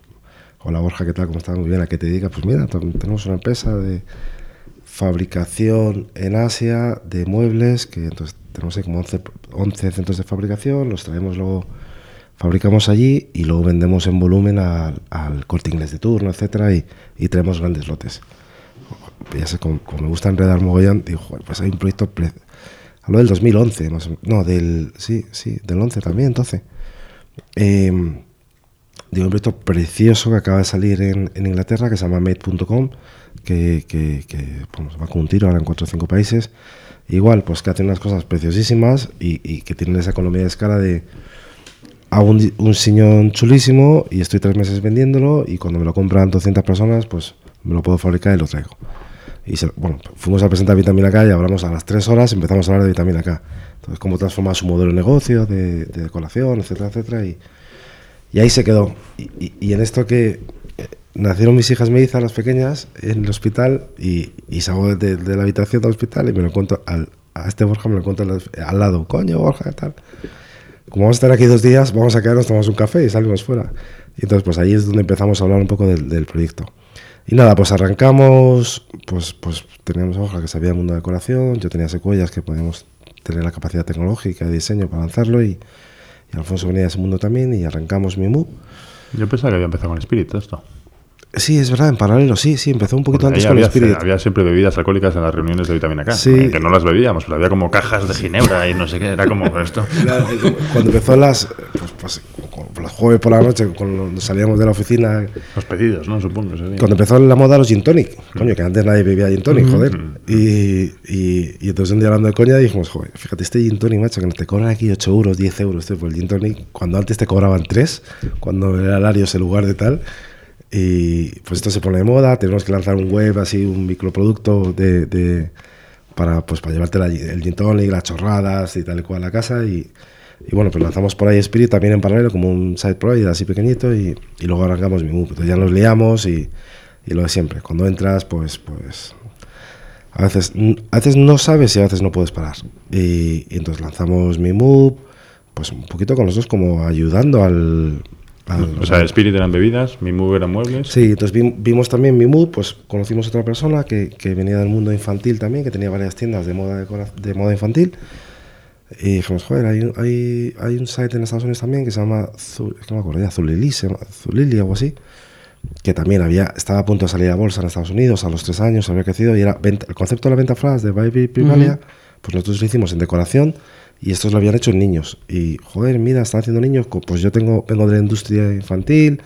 hola Borja, ¿qué tal? ¿Cómo estás? Muy bien, ¿a qué te dedicas? Pues mira, tenemos una empresa de fabricación en Asia de muebles, que entonces tenemos ahí como 11, 11 centros de fabricación, los traemos luego, fabricamos allí y luego vendemos en volumen al, al corte inglés de turno, etcétera, y, y traemos grandes lotes. Ya sé, como, como me gusta enredar mogollón, digo, pues hay un proyecto, hablo del 2011, más o no, del, sí, sí, del 11 también, entonces. Em, Digo, un proyecto precioso que acaba de salir en, en Inglaterra, que se llama Made.com, que, que, que bueno, va con un tiro ahora en cuatro o cinco países. Igual, pues que hacen unas cosas preciosísimas y, y que tienen esa economía de escala de hago un, di- un sillón chulísimo y estoy tres meses vendiéndolo y cuando me lo compran 200 personas, pues me lo puedo fabricar y lo traigo. Y se- bueno, fuimos a presentar Vitamina K y hablamos a las tres horas, empezamos a hablar de Vitamina K. Entonces, cómo transformar su modelo de negocio, de, de decoración, etcétera, etcétera. Y, y ahí se quedó. Y, y- y en esto que eh, nacieron mis hijas mellizas, las pequeñas, en el hospital, y, y salgo de, de la habitación del hospital y me lo encuentro al, a este Borja, me lo encuentro al, al lado. Coño, Borja, ¿qué tal? Como vamos a estar aquí dos días, vamos a quedarnos, tomamos un café y salimos fuera. Y entonces, pues ahí es donde empezamos a hablar un poco del proyecto. Y nada, pues arrancamos, pues, pues teníamos a que sabía el mundo de decoración, yo tenía secuellas que podíamos tener la capacidad tecnológica de diseño para lanzarlo y, y Alfonso venía de ese mundo también y arrancamos Mimu. Yo pensaba que había empezado con Spirit esto. Sí, es verdad, en paralelo, sí, sí, empezó un poquito Porque antes con había, Spirit. había siempre bebidas alcohólicas en las reuniones de Vitamina K. Sí. Que no las bebíamos, pero había como cajas de ginebra y no sé qué. Era como esto. <laughs> Claro, Cuando empezó las, pues, pues, los jueves por la noche, cuando salíamos de la oficina, Los pedidos, ¿no? Supongo sería. cuando empezó la moda los gin tonic, coño, que antes nadie bebía gin tonic, joder. Y, y, y entonces un día hablando de coña dijimos, joder, fíjate, este gin tonic, macho, que nos te cobran aquí 8 euros, 10 euros tío, por el gin tonic, cuando antes te cobraban 3, cuando era Larios el lugar de tal. Y pues esto se pone de moda, tenemos que lanzar un web así, un microproducto de, para, pues, para llevarte la- el gin tonic, las chorradas y tal y cual a la casa. Y, bueno, pues lanzamos por ahí Spirit también en paralelo, como un side project así pequeñito, y, luego arrancamos mi move. Entonces ya nos liamos y, y lo de siempre. Cuando entras, pues, pues a veces, a veces no sabes y a veces no puedes parar. Y, entonces lanzamos mi pues un poquito con los dos como ayudando al... al- O sea, Spirit eran bebidas, mi move eran muebles. Sí, entonces vi- vimos también Mimu, pues conocimos a otra persona que, que venía del mundo infantil también, que tenía varias tiendas de moda, decora- de moda infantil. Y dijimos, joder, hay, un- hay, hay un site en Estados Unidos también que se llama, Zu- es que no me acuerdo ya, Zulili, se llama- Zulili, algo así, que también había, estaba a punto de salir a bolsa en Estados Unidos a los tres años, había crecido y era venta- el concepto de la venta flash de Baby Primalia, pues nosotros lo hicimos en decoración y estos lo habían hecho en niños. Y, joder, mira, están haciendo niños, pues yo tengo, vengo de la industria infantil,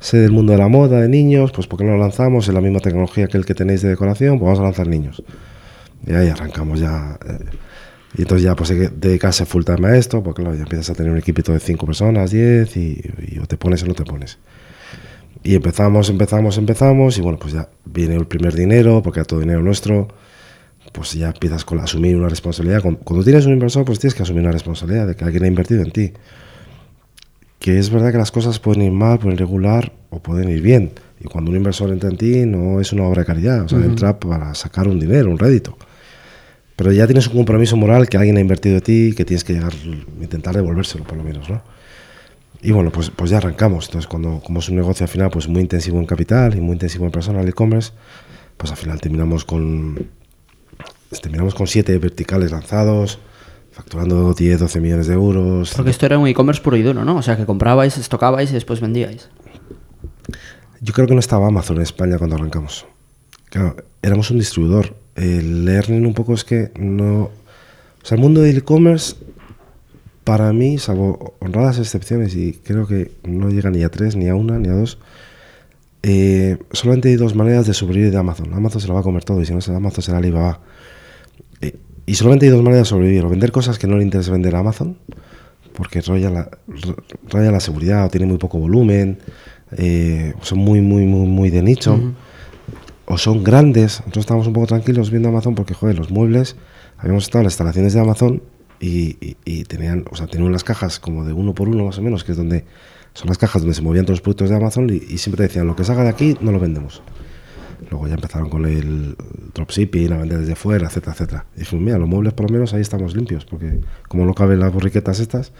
sé del mundo de la moda, de niños, pues ¿por qué no lo lanzamos en la misma tecnología que el que tenéis de decoración? Pues vamos a lanzar niños. Y ahí arrancamos ya. eh, Y entonces ya pues hay que dedicarse full time a esto, porque claro, ya empiezas a tener un equipito de 5 personas, 10, y, y o te pones o no te pones. Y empezamos, empezamos, empezamos, y bueno, pues ya viene el primer dinero, porque era todo dinero nuestro, pues ya empiezas con asumir una responsabilidad. Cuando, tienes un inversor, pues tienes que asumir una responsabilidad de que alguien ha invertido en ti. Que es verdad que las cosas pueden ir mal, pueden ir regular o pueden ir bien. Y cuando un inversor entra en ti, no es una obra de caridad, o sea, entra para sacar un dinero, un rédito. Pero ya tienes un compromiso moral que alguien ha invertido en ti, que tienes que llegar, intentar devolvérselo por lo menos, ¿no? Y bueno, pues, pues ya arrancamos. Entonces, cuando, como es un negocio al final pues muy intensivo en capital y muy intensivo en personal e-commerce, pues al final terminamos con, terminamos con siete verticales lanzados, facturando 10, 12 millones de euros. Porque esto era un e-commerce puro y duro, ¿no? O sea, que comprabais, estocabais y después vendíais. Yo creo que no estaba Amazon en España cuando arrancamos. Claro, éramos un distribuidor. El learning un poco es que no... O sea, el mundo del e-commerce, para mí, salvo honradas excepciones, y creo que no llega ni a tres, ni a una, ni a dos, eh, solamente hay dos maneras de sobrevivir de Amazon. Amazon se lo va a comer todo, y si no será Amazon, será Alibaba. Eh, y solamente hay dos maneras de sobrevivir. O vender cosas que no le interesa vender a Amazon, porque raya la, raya la seguridad o tiene muy poco volumen, eh, son muy, muy, muy, muy de nicho. O son grandes. Nosotros estábamos un poco tranquilos viendo Amazon porque, joder, los muebles, habíamos estado en las instalaciones de Amazon y, y- y tenían, o sea, tenían unas cajas como de uno por uno más o menos, que es donde son las cajas donde se movían todos los productos de Amazon y, y siempre decían, lo que salga de aquí no lo vendemos. Luego ya empezaron con el dropshipping, a vender desde fuera, etcétera, etcétera. Y dijimos, mira, los muebles por lo menos ahí estamos limpios, porque como no caben las borriquetas estas.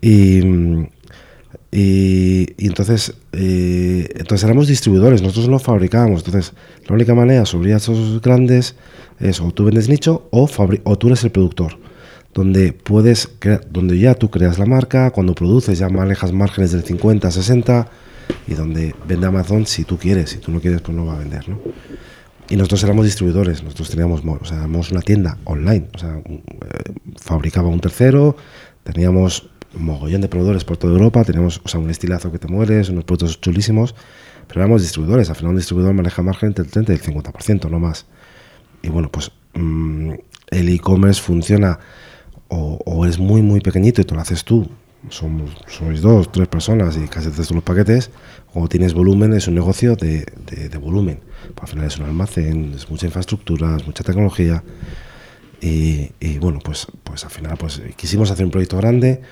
Y, y, entonces, eh, entonces éramos distribuidores, nosotros no fabricábamos. Entonces, la única manera a esos grandes es o tú vendes nicho o, o tú eres el productor. Donde puedes, donde ya tú creas la marca, cuando produces ya manejas márgenes del 50, 60 y donde vende Amazon si tú quieres, si tú no quieres pues no va a vender, ¿no? Y nosotros éramos distribuidores, nosotros teníamos, mo- o sea, éramos una tienda online, o sea, eh, fabricaba un tercero, teníamos un mogollón de proveedores por toda Europa, teníamos, o sea, un estilazo que te mueres, unos productos chulísimos, pero éramos distribuidores, al final un distribuidor maneja margen entre el 30 y el 50%, no más. Y bueno, pues mm, el e-commerce funciona o, o eres muy, muy pequeñito y te lo haces tú, somos, sois dos, tres personas y casi haces los paquetes, o tienes volumen, es un negocio de, de- de volumen. Pues al final es un almacén, es mucha infraestructura, es mucha tecnología. Y, y bueno, pues, pues al final pues quisimos hacer un proyecto grande,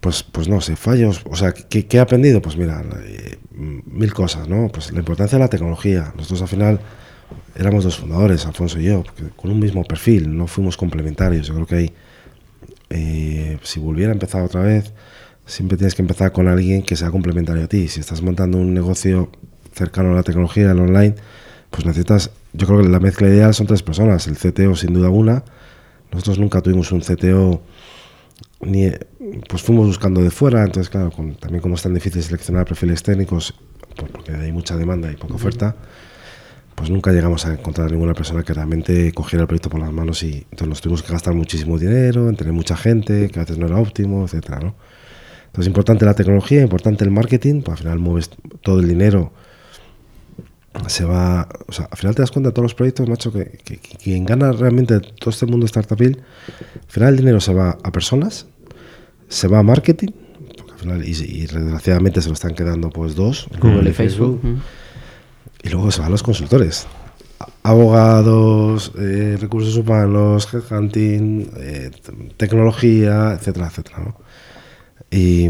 pues, pues no sé, fallos. O sea, ¿qué, qué he aprendido? Pues mira, eh, mil cosas, ¿no? Pues la importancia de la tecnología. Nosotros al final éramos dos fundadores, Alfonso y yo, con un mismo perfil, no fuimos complementarios. Yo creo que ahí, eh, si volviera a empezar otra vez, siempre tienes que empezar con alguien que sea complementario a ti. Si estás montando un negocio cercano a la tecnología, al online, pues necesitas, yo creo que la mezcla ideal son tres personas. El CTO sin duda una. Nosotros nunca tuvimos un CTO ni pues fuimos buscando de fuera, entonces claro, con- también como es tan difícil seleccionar perfiles técnicos, pues porque hay mucha demanda y poca oferta, pues nunca llegamos a encontrar ninguna persona que realmente cogiera el proyecto por las manos y entonces nos tuvimos que gastar muchísimo dinero en tener mucha gente, que a veces no era óptimo, etcétera, ¿no? Entonces importante la tecnología, importante el marketing, pues al final mueves todo el dinero se va, o sea, al final te das cuenta de todos los proyectos, macho, que, que- que quien gana realmente todo este mundo startupil, al final el dinero se va a personas, se va a marketing, porque al final, y, y desgraciadamente se lo están quedando pues dos, Google y Facebook. ujú. Y luego se van los consultores. Abogados, eh, recursos humanos, headhunting, eh, tecnología, etcétera, etcétera, ¿no? Y,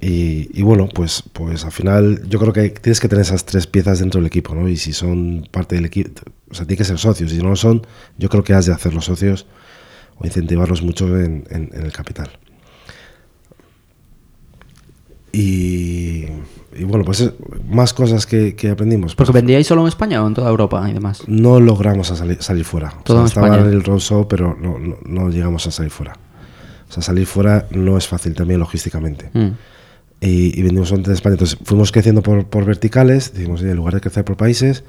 y- bueno, pues, pues al final yo creo que tienes que tener esas tres piezas dentro del equipo, ¿no? Y si son parte del equipo, o sea, tiene que ser socios. Si no lo son, yo creo que has de hacer los socios o incentivarlos mucho en- en el capital. Y, y bueno, pues es- más cosas que, que aprendimos. Porque vendíais solo en España o en toda Europa y demás. No logramos a salir, salir fuera. O Todo sea, en estaba España. en el roadshow, pero no, no, no llegamos a salir fuera. O sea, salir fuera no es fácil también logísticamente. Mm. Y, y vendimos solamente en España. Entonces fuimos creciendo por, por verticales. Dijimos, en lugar de crecer por países,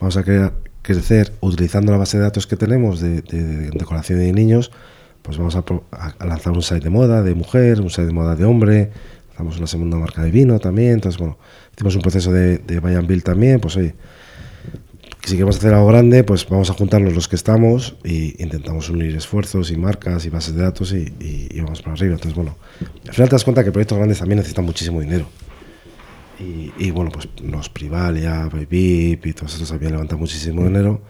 vamos a crea- crecer utilizando la base de datos que tenemos de, de- de decoración de niños. Pues vamos a- a lanzar un site de moda de mujer, un site de moda de hombre. Lanzamos una segunda marca de vino también. Entonces, bueno, hicimos un proceso de, de buy and build también. Pues oye, si queremos hacer algo grande, pues vamos a juntarnos los que estamos y intentamos unir esfuerzos y marcas y bases de datos y, y- y vamos para arriba. Entonces, bueno, al final te das cuenta que proyectos grandes también necesitan muchísimo dinero. Y, y, bueno, pues los Privalia, Vip y todos estos también levantan muchísimo dinero.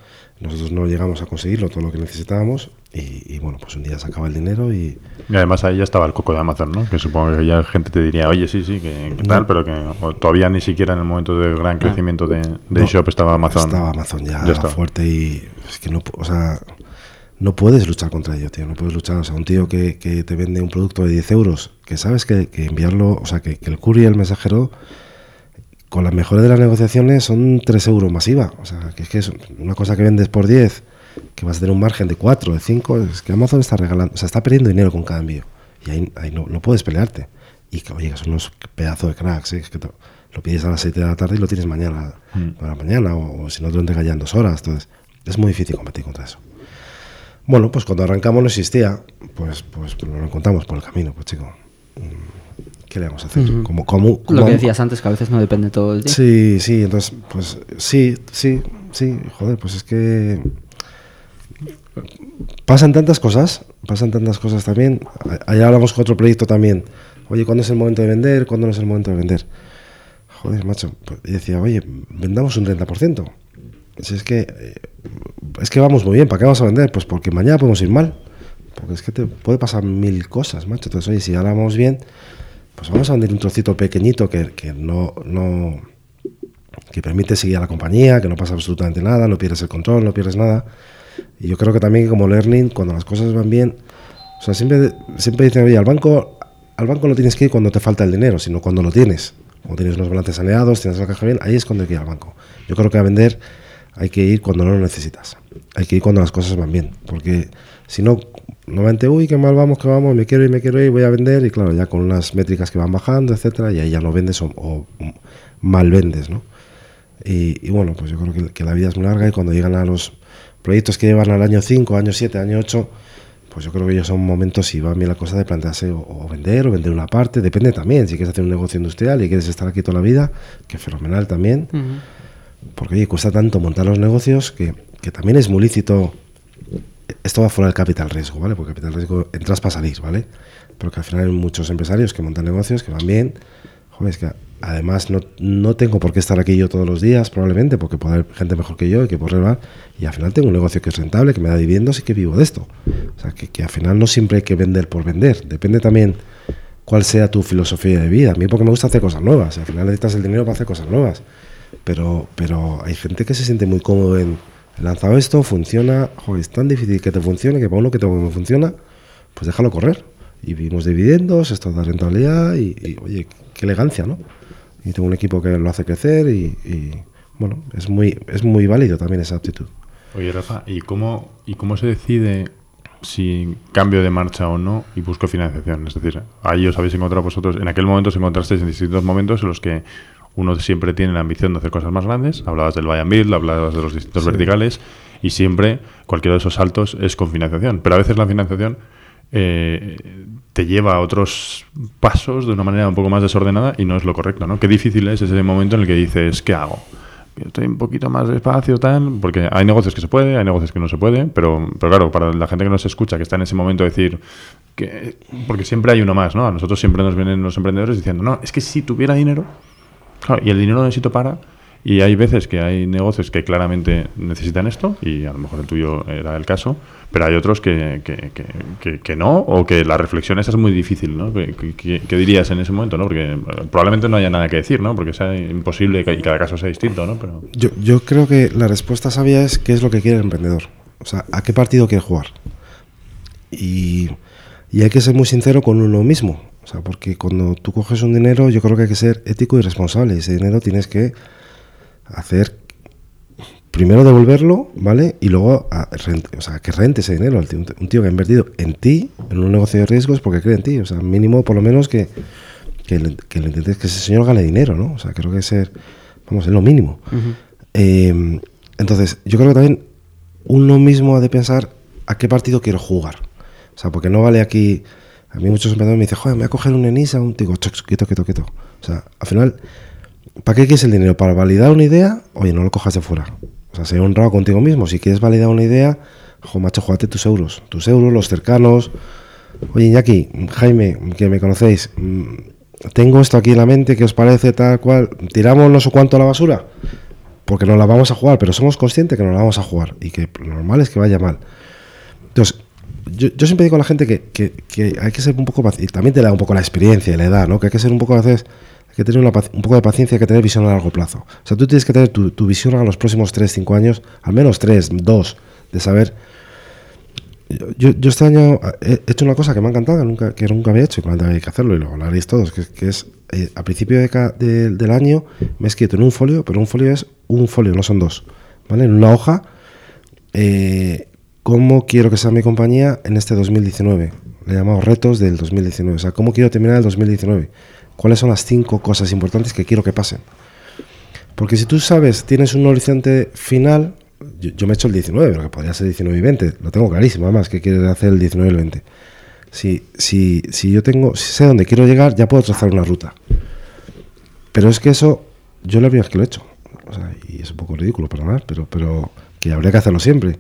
Nosotros no llegamos a conseguirlo, todo lo que necesitábamos. Y, y, bueno, pues un día se acaba el dinero y, Y además ahí ya estaba el coco de Amazon, ¿no? Que supongo que ya gente te diría, oye, sí, sí, que, que tal, pero que o todavía ni siquiera en el momento del gran crecimiento de, de. No, eShop estaba Amazon. Estaba Amazon ya, Ya estaba. fuerte y es que no, o sea, no puedes luchar contra ello, tío. No puedes luchar. O sea, un tío que, que te vende un producto de 10 euros, que sabes que, que enviarlo, o sea, que, que el courier, el mensajero, con las mejores de las negociaciones son 3 euros más IVA. O sea, que es que es una cosa que vendes por 10, que vas a tener un margen de 4, de 5, es que Amazon está regalando, o sea, está perdiendo dinero con cada envío. Y ahí, ahí no, no puedes pelearte. Y que, oye, que son unos pedazos de cracks, ¿eh? que te- lo pides a las 7 de la tarde y lo tienes mañana, para mañana, o, o si no te lo entrega ya en dos horas. Entonces, es muy difícil competir contra eso. Bueno, pues cuando arrancamos no existía, pues, pues lo encontramos por el camino, pues chico. mm, ¿Qué le vamos a hacer? como, como, Lo como- que decías antes, que a veces no depende todo del día. Sí, sí, entonces, pues sí, sí, sí, joder, pues es que pasan tantas cosas, pasan tantas cosas también. Allá hablamos con otro proyecto también. Oye, ¿cuándo es el momento de vender? ¿Cuándo no es el momento de vender? Joder, macho, pues, y decía, oye, vendamos un 30%. Si es que, eh, es que vamos muy bien, ¿para qué vamos a vender? Pues porque mañana podemos ir mal. Porque es que te puede pasar mil cosas, macho. Entonces, oye, si ahora vamos bien, pues vamos a vender un trocito pequeñito que, que no, no, que permite seguir a la compañía, que no pasa absolutamente nada, no pierdes el control, no pierdes nada. Y yo creo que también como learning, cuando las cosas van bien, o sea, siempre, siempre dicen, oye, al banco, al banco no tienes que ir cuando te falta el dinero, sino cuando lo tienes. Cuando tienes unos balances saneados, tienes la caja bien, ahí es cuando hay que ir al banco. Yo creo que a vender hay que ir cuando no lo necesitas. Hay que ir cuando las cosas van bien. Porque si no, normalmente, uy, qué mal vamos, que vamos, me quiero ir, me quiero ir, voy a vender. Y claro, ya con unas métricas que van bajando, etcétera, y ahí ya no vendes o, o mal vendes, ¿no? Y, y bueno, pues yo creo que, que la vida es muy larga y cuando llegan a los proyectos que llevan al año 5, año 7, año 8, pues yo creo que ellos son momentos, si va bien la cosa, de plantearse o, o vender o vender una parte, depende también, si quieres hacer un negocio industrial y quieres estar aquí toda la vida, que fenomenal también, porque oye, cuesta tanto montar los negocios que, que también es muy lícito, esto va fuera del capital riesgo, ¿vale? Porque capital riesgo entras para salir, ¿vale? Pero que al final hay muchos empresarios que montan negocios que van bien, joder, es que además no, no tengo por qué estar aquí yo todos los días, probablemente, porque puede haber gente mejor que yo y que relevar, y al final tengo un negocio que es rentable, que me da dividendos y que vivo de esto. O sea, que, que al final no siempre hay que vender por vender, depende también cuál sea tu filosofía de vida. A mí porque me gusta hacer cosas nuevas, al final necesitas el dinero para hacer cosas nuevas, pero, pero hay gente que se siente muy cómodo en, lanzado esto, funciona, joder, es tan difícil que te funcione, que para uno que que me funciona, pues déjalo correr. Y vivimos de dividendos, esto da rentabilidad y, oye, qué elegancia, ¿no? Y tengo un equipo que lo hace crecer y, y, bueno, es muy, es muy válido también esa actitud. Oye, Rafa, ¿y cómo, ¿y cómo se decide si cambio de marcha o no y busco financiación? Es decir, ahí os habéis encontrado vosotros, en aquel momento os encontrasteis en distintos momentos en los que uno siempre tiene la ambición de hacer cosas más grandes, hablabas del buy and build, hablabas de los distintos verticales y siempre cualquiera de esos saltos es con financiación, pero a veces la financiación eh, te lleva a otros pasos de una manera un poco más desordenada y no es lo correcto, ¿no? Qué difícil es ese momento en el que dices, ¿qué hago? Estoy un poquito más despacio, tal, porque hay negocios que se puede, hay negocios que no se puede, pero, pero claro, para la gente que nos escucha, que está en ese momento de decir, que, porque siempre hay uno más, ¿no? A nosotros siempre nos vienen los emprendedores diciendo, no, es que si tuviera dinero, y el dinero lo necesito para, y hay veces que hay negocios que claramente necesitan esto, y a lo mejor el tuyo era el caso, pero hay otros que, que, que, que, no, o que la reflexión esa es muy difícil, ¿no? ¿Qué, dirías en ese momento, no? Porque eh, probablemente no haya nada que decir, ¿no? Porque sea imposible y cada caso sea distinto, ¿no? Pero... Yo, yo creo que la respuesta sabia es qué es lo que quiere el emprendedor. O sea, a qué partido quiere jugar. Y, y hay que ser muy sincero con uno mismo. O sea, porque cuando tú coges un dinero, yo creo que hay que ser ético y responsable. Ese dinero tienes que hacer primero devolverlo, ¿vale? Y luego a- rente- o sea, que rente ese dinero. Un tío que ha invertido en ti, en un negocio de riesgos, porque cree en ti. O sea, mínimo, por lo menos, que, que, le, que intentes que ese señor gane dinero, ¿no? O sea, creo que ser, vamos, es lo mínimo. Eh, entonces, yo creo que también uno mismo ha de pensar a qué partido quiero jugar. O sea, porque no vale aquí. A mí muchos emprendedores me dicen, joder, me voy a coger un Enisa, un digo, "Choc, quieto, quieto, quieto. O sea, al final, ¿para qué quieres el dinero? ¿Para validar una idea? Oye, no lo cojas de fuera. O sea, sé honrado contigo mismo. Si quieres validar una idea, jo, macho, jugate tus euros. Tus euros, los cercanos. Oye, Iñaki, Jaime, que me conocéis, mm, tengo esto aquí en la mente, ¿qué os parece tal cual? ¿Tiramos no sé cuánto a la basura? Porque no la vamos a jugar, pero somos conscientes que no la vamos a jugar y que lo normal es que vaya mal. Entonces, yo, siempre digo a la gente que, que- que hay que ser un poco y también te da un poco la experiencia y la edad, ¿no? Que hay que ser un poco a veces, hay que tener una un poco de paciencia, hay que tener visión a largo plazo. O sea, tú tienes que tener tu, visión a los próximos 3, 5 años, al menos 3, 2, de saber. Yo, yo- este año he hecho una cosa que me ha encantado, que nunca, que nunca había hecho, y que hay que hacerlo, y lo hablaréis todos, que, es, eh, a principio de ca- de- del año me he escrito en un folio, pero un folio es un folio, no son dos, ¿vale? En una hoja, eh, cómo quiero que sea mi compañía en este 2019. Le he llamado retos del 2019. O sea, cómo quiero terminar el 2019. ¿Cuáles son las cinco cosas importantes que quiero que pasen? Porque si tú sabes, tienes un horizonte final, yo, yo me he hecho el 19, pero que podría ser 19 y 20, lo tengo clarísimo, además, que quiere hacer el 19 y el 20. Si, si, si yo tengo, si sé dónde quiero llegar, ya puedo trazar una ruta. Pero es que eso, yo la primera vez que lo he hecho. O sea, y es un poco ridículo, perdonad, pero, pero que habría que hacerlo siempre.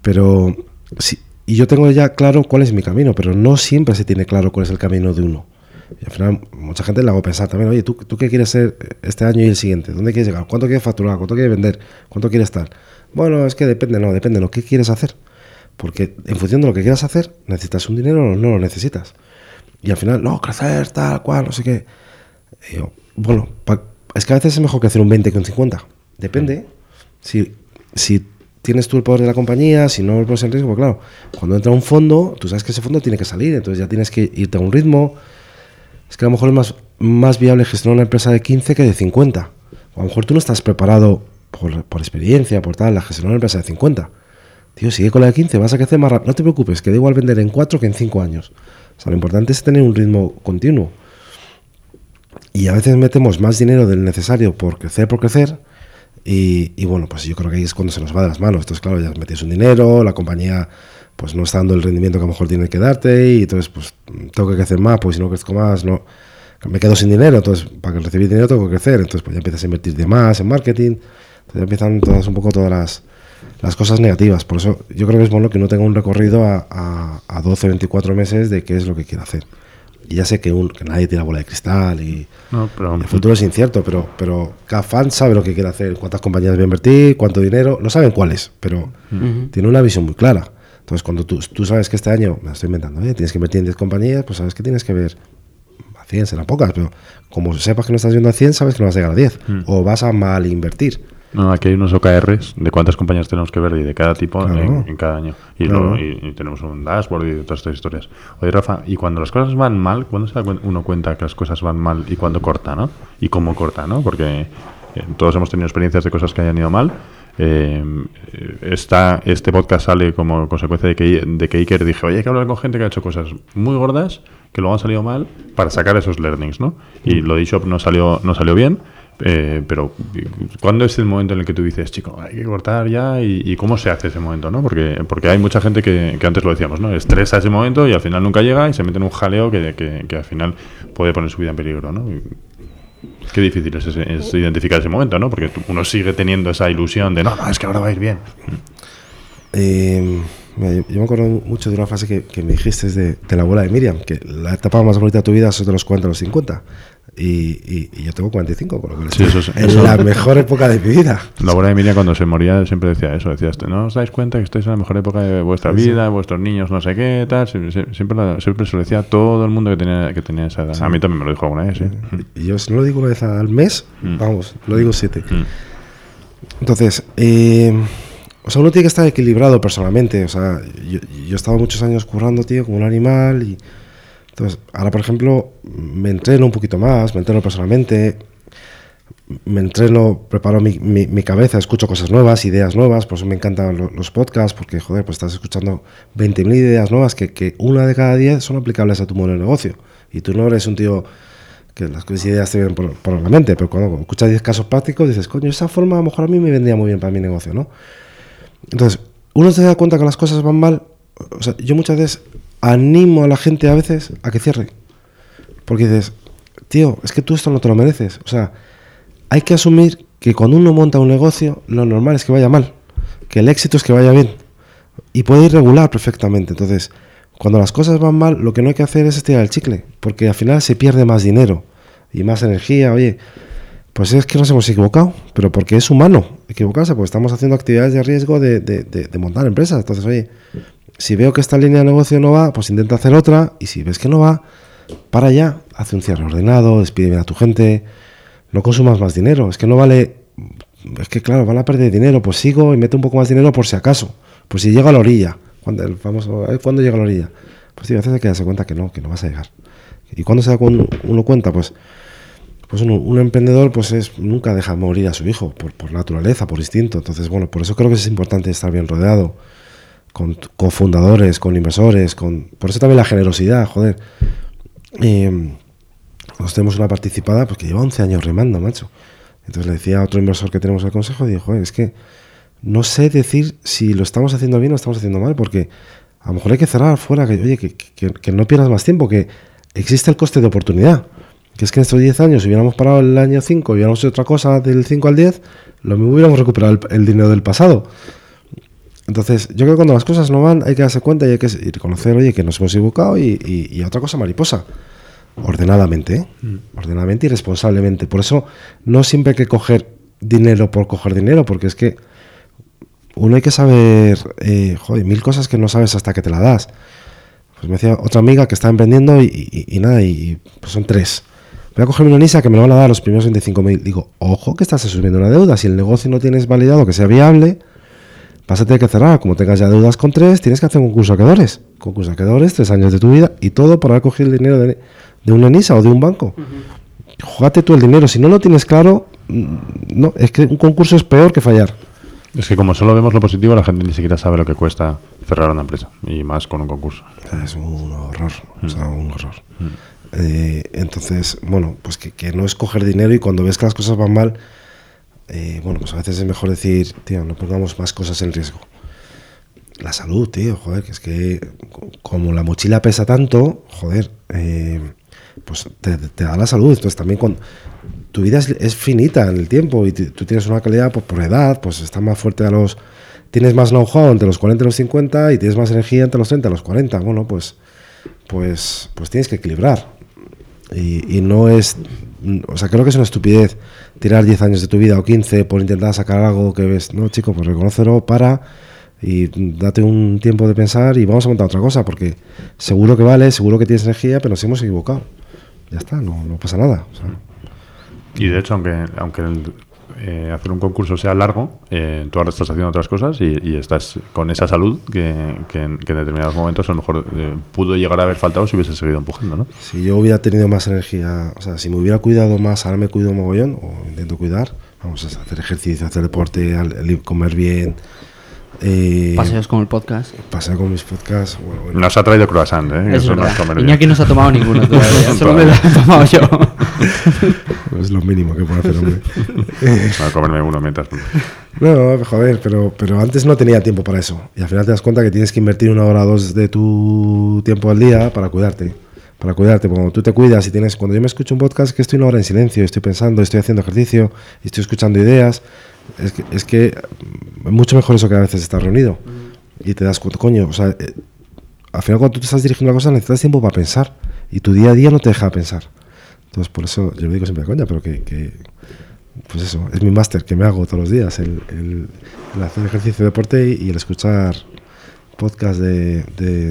Pero, sí, y yo tengo ya claro cuál es mi camino, pero no siempre se tiene claro cuál es el camino de uno. Y al final, mucha gente le hago pensar también, oye, ¿tú, ¿tú qué quieres ser este año y el siguiente? ¿Dónde quieres llegar? ¿Cuánto quieres facturar? ¿Cuánto quieres vender? ¿Cuánto quieres estar? Bueno, es que depende, no, depende de lo que quieres hacer. Porque en función de lo que quieras hacer, necesitas un dinero o no lo necesitas. Y al final, no, crecer, tal, cual, no sé qué. Y yo, bueno, pa- es que a veces es mejor crecer un 20 que un 50. Depende. Si, si tienes tú el poder de la compañía, si no lo pones en riesgo, pues claro, cuando entra un fondo, tú sabes que ese fondo tiene que salir, entonces ya tienes que irte a un ritmo. Es que a lo mejor es más, más viable gestionar una empresa de 15 que de 50. O a lo mejor tú no estás preparado por, por experiencia, por tal, a gestionar una empresa de 50. Tío, sigue con la de 15, vas a crecer más rápido. No te preocupes, que da igual vender en 4 que en 5 años. O sea, lo importante es tener un ritmo continuo. Y a veces metemos más dinero del necesario por crecer, por crecer. Y, bueno, pues yo creo que ahí es cuando se nos va de las manos. Entonces, claro, ya metes un dinero, la compañía pues no está dando el rendimiento que a lo mejor tiene que darte y entonces pues tengo que crecer más, pues si no crezco más, no me quedo sin dinero, entonces para que recibir dinero tengo que crecer, entonces pues ya empiezas a invertir de más en marketing, entonces ya empiezan todas un poco todas las, las cosas negativas. Por eso yo creo que es bueno que uno tenga un recorrido a, a, a 12, 24 meses de qué es lo que quiere hacer. Y ya sé que, un, que nadie tiene la bola de cristal y No, pero el futuro es incierto, pero, pero cada fan sabe lo que quiere hacer, cuántas compañías va a invertir, cuánto dinero, no saben cuáles, pero tiene una visión muy clara. Entonces, cuando tú, tú sabes que este año, me lo estoy inventando, ¿eh? tienes que invertir en 10 compañías, pues sabes que tienes que ver a 100, serán pocas, pero como sepas que no estás viendo a 100, sabes que no vas a llegar a 10, o vas a mal invertir. No, aquí hay unos OKRs de cuántas compañías tenemos que ver y de cada tipo Claro. en, en cada año. Y, Claro. luego- y- y tenemos un dashboard y todas estas historias. Oye, Rafa, y cuando las cosas van mal, ¿cuándo se da uno cuenta que las cosas van mal y cuándo corta, no? Y cómo corta, ¿no? Porque eh, todos hemos tenido experiencias de cosas que hayan ido mal. Eh, está, este podcast sale como consecuencia de que, de que Iker dije, oye, hay que hablar con gente que ha hecho cosas muy gordas, que luego han salido mal, para sacar esos learnings, ¿no? Y lo dicho no salió, no salió bien, eh, pero ¿cuándo es el momento en el que tú dices, chico, hay que cortar ya? ¿Y, cómo se hace ese momento, no? Porque, porque hay mucha gente que, que antes lo decíamos, ¿no? Estresa ese momento y al final nunca llega y se mete en un jaleo que, que, al final puede poner su vida en peligro, ¿no? Qué difícil es, identificar ese momento, ¿no? Porque uno sigue teniendo esa ilusión de, no, es que ahora va a ir bien. Mira, yo, me acuerdo mucho de una frase que, que me dijiste de, de la abuela de Miriam, que la etapa más bonita de tu vida es de los 40 a los 50. Y, y- y yo tengo 45, con lo cual Sí, eso es- en eso- la mejor época de mi vida. La abuela de Emilia cuando se moría siempre decía eso, decía, "Este, no os dais cuenta que estáis en la mejor época de vuestra Sí, sí. vida, vuestros niños no sé qué, tal, Sie- sie- siempre, la- siempre se lo decía a todo el mundo que tenía, que tenía esa edad. A mí también me lo dijo alguna vez. Y yo si no lo digo una vez al mes, Mm. vamos, lo digo siete. Mm. Entonces, eh, o sea, uno tiene que estar equilibrado personalmente. O sea, yo, yo he estado muchos años currando, tío, como un animal. Y entonces, ahora, por ejemplo, me entreno un poquito más, me entreno personalmente, me entreno, preparo mi, cabeza, escucho cosas nuevas, ideas nuevas. Por eso me encantan lo- los podcasts, porque, joder, pues estás escuchando 20.000 ideas nuevas que, una de cada 10 son aplicables a tu modelo de negocio. Y tú no eres un tío que las ideas te vienen por, por la mente, pero cuando escuchas 10 casos prácticos dices, coño, esa forma a lo mejor a mí me vendría muy bien para mi negocio, ¿no? Entonces, uno se da cuenta que las cosas van mal. O sea, yo muchas veces animo a la gente a veces a que cierre. Porque dices, tío, es que tú esto no te lo mereces. O sea, hay que asumir que cuando uno monta un negocio, lo normal es que vaya mal, que el éxito es que vaya bien. Y puede ir regular perfectamente. Entonces, cuando las cosas van mal, lo que no hay que hacer es estirar el chicle, porque al final se pierde más dinero y más energía. Oye, pues es que nos hemos equivocado, pero porque es humano equivocarse, porque estamos haciendo actividades de riesgo de, de, montar empresas. Entonces, oye, si veo que esta línea de negocio no va, pues intenta hacer otra, y si ves que no va, para ya, hace un cierre ordenado, despide a tu gente, no consumas más dinero. Es que no vale. Es que, claro, van a perder dinero. Pues sigo y meto un poco más dinero por si acaso. Pues si llego a la orilla. Cuando, el famoso, ¿cuándo llega a la orilla? Pues tío, a veces hay que darse cuenta que no, que no vas a llegar. ¿Y cuando se da uno cuenta? Pues, pues un emprendedor pues es, nunca deja morir a su hijo, por, naturaleza, por instinto. Entonces, bueno, por eso creo que es importante estar bien rodeado, con cofundadores, con inversores, con... Por eso también la generosidad, joder. Eh, nosotros tenemos una participada pues, que lleva 11 años remando, macho. Entonces le decía a otro inversor que tenemos al consejo, dijo, es que no sé decir si lo estamos haciendo bien o estamos haciendo mal, porque a lo mejor hay que cerrar fuera, que, oye, que, que, no pierdas más tiempo, que existe el coste de oportunidad. Que es que en estos 10 años, si hubiéramos parado el año 5 y hubiéramos hecho otra cosa del 5 al 10, lo mismo hubiéramos recuperado el, dinero del pasado. Entonces, yo creo que cuando las cosas no van, hay que darse cuenta y hay que reconocer, oye, que nos hemos equivocado y, y otra cosa mariposa ordenadamente, ¿eh? mm. ordenadamente y responsablemente. Por eso no siempre hay que coger dinero por coger dinero, porque es que uno hay que saber, eh, joder, mil cosas que no sabes hasta que te la das. Pues me decía otra amiga que está emprendiendo y, nada, y pues son tres. Voy a coger una NISA que me van a dar los primeros 25.000. Digo, ojo que estás asumiendo una deuda. Si el negocio no tienes validado que sea viable, vas a tener que cerrar. Como tengas ya deudas con tres, tienes que hacer un concurso de acreedores. Concurso de acreedores, tres años de tu vida y todo para coger el dinero de, de una NISA o de un banco. Uh tú el dinero. Si no lo tienes claro, mm, no, es que un concurso es peor que fallar. Es que como solo vemos lo positivo, la gente ni siquiera sabe lo que cuesta cerrar una empresa, y más con un concurso. Es un horror, o sea, un horror. Eh, entonces, bueno, pues que, no es coger dinero y cuando ves que las cosas van mal, eh, bueno, pues a veces es mejor decir, tío, no pongamos más cosas en riesgo. La salud, tío, joder, que es que como la mochila pesa tanto, joder, eh, pues te, da la salud. Entonces también cuando tu vida es, finita en el tiempo y tú tienes una calidad pues, por edad, pues está más fuerte a los... Tienes más know-how entre los 40 y los 50 y tienes más energía entre los 30 y los 40. Bueno, pues, pues, pues tienes que equilibrar. Y, y no es... O sea, creo que es una estupidez tirar 10 años de tu vida o 15 por intentar sacar algo que ves. No, chico, pues reconocelo para y date un tiempo de pensar y vamos a montar otra cosa, porque seguro que vale, seguro que tienes energía, pero nos hemos equivocado. Ya está, no pasa nada. Y de hecho, aunque, aunque eh, hacer un concurso sea largo, eh, tú ahora estás haciendo otras cosas y, estás con esa salud que, en, determinados momentos a lo mejor eh, pudo llegar a haber faltado si hubiese seguido empujando, ¿no? Si yo hubiera tenido más energía, o sea, si me hubiera cuidado más, ahora me cuido mogollón, o intento cuidar, vamos a hacer ejercicio, hacer deporte, comer bien, eh, Paseos con el podcast. Paseo con mis podcasts. Nos ha traído croissant, ¿eh? Eso no Iñaki no se ha tomado ninguno <laughs> todavía. Solo me lo he tomado yo. <laughs> es lo mínimo que puedo hacer, hombre. <laughs> a comerme uno mientras. No, joder, pero, pero antes no tenía tiempo para eso. Y al final te das cuenta que tienes que invertir una hora o dos de tu tiempo al día para cuidarte. Para cuidarte. Cuando tú te cuidas y tienes. Cuando yo me escucho un podcast, que estoy una hora en silencio, estoy pensando, estoy haciendo ejercicio, estoy escuchando ideas es que, es que mucho mejor eso que a veces estar reunido. Y te das cuenta, coño, o sea, eh, al final cuando tú te estás dirigiendo a una cosa necesitas tiempo para pensar. Y tu día a día no te deja pensar. Entonces, por eso yo lo digo siempre, coña, pero que, que pues eso, es mi máster que me hago todos los días, el, el, hacer ejercicio de deporte y, el escuchar podcast de,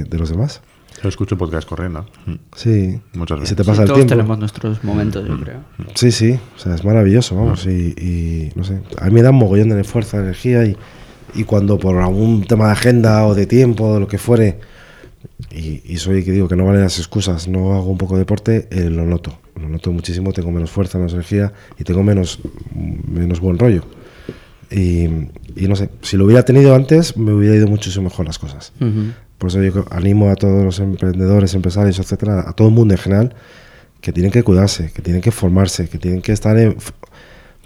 de los demás. Yo escucho podcast corriendo. Mm. Sí. Muchas veces. Y se te pasa el todos tiempo. tenemos nuestros momentos, yo creo. Sí, sí. O sea, es maravilloso, vamos. Y, no sé. A mí me da un mogollón de fuerza, de energía. Y, y cuando por algún tema de agenda o de tiempo, o lo que fuere, y, soy que digo que no valen las excusas, no hago un poco de deporte, eh, lo noto. Lo noto muchísimo. Tengo menos fuerza, menos energía y tengo menos, menos buen rollo. Y, y, no sé, si lo hubiera tenido antes, me hubiera ido muchísimo mejor las cosas. Por eso yo animo a todos los emprendedores, empresarios, etcétera, a todo el mundo en general, que tienen que cuidarse, que tienen que formarse, que tienen que estar en.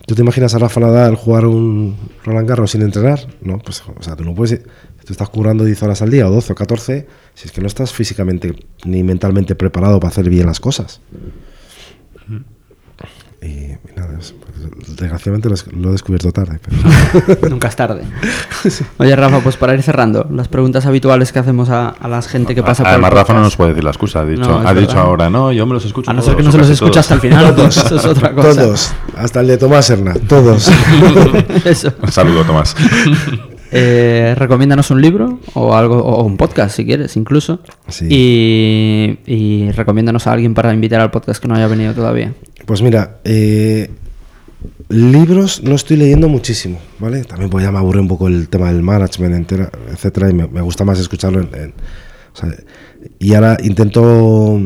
¿Tú te imaginas a Rafa Nadal jugar un Roland Garros sin entrenar? No, pues, o sea, tú no puedes. Tú estás curando 10 horas al día, o 12 o 14, si es que no estás físicamente ni mentalmente preparado para hacer bien las cosas. Y, y nada, es- pues, desgraciadamente lo, he descubierto tarde. pero- <laughs> Nunca es tarde. <laughs> Oye, Rafa, pues para ir cerrando, las preguntas habituales que hacemos a, a la gente que pasa por el Además, Rafa no nos puede decir la excusa. Ha dicho, No, ha dicho ahora, no, yo me los escucho. A no ser todos, que no se los escucha todos". hasta el final, <laughs> eso es otra cosa. Todos, hasta el de Tomás Serna, todos. Eso. Un saludo, Tomás. Eh, recomiéndanos un libro o algo o un podcast si quieres incluso Sí. y, y recomiéndanos a alguien para invitar al podcast que no haya venido todavía Pues mira, eh, libros no estoy leyendo muchísimo, ¿vale? También pues ya me aburre un poco el tema del management, entera, etcétera, y me, me gusta más escucharlo en, en- o sea, y ahora intento,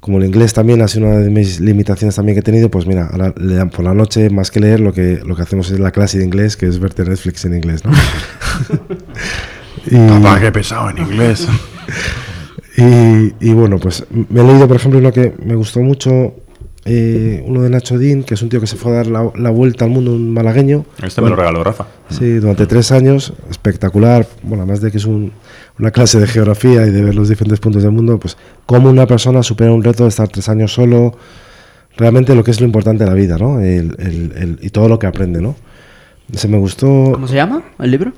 como el inglés también ha sido una de mis limitaciones también que he tenido, pues mira, ahora le dan por la noche más que leer, lo que, lo que hacemos es la clase de inglés, que es verte Netflix en inglés, ¿no? <laughs> y, Papá, qué pesado en inglés. <laughs> y, y bueno, pues me he leído, por ejemplo, uno que me gustó mucho, eh, uno de Nacho Dean, que es un tío que se fue a dar la, la vuelta al mundo, un malagueño. Este me lo regaló Rafa. Sí, durante tres años, espectacular. Bueno, además de que es un- una clase de geografía y de ver los diferentes puntos del mundo, pues cómo una persona supera un reto de estar tres años solo, realmente lo que es lo importante de la vida, ¿no? El- el- el- y todo lo que aprende, ¿no? Se me gustó... ¿cómo se llama el libro?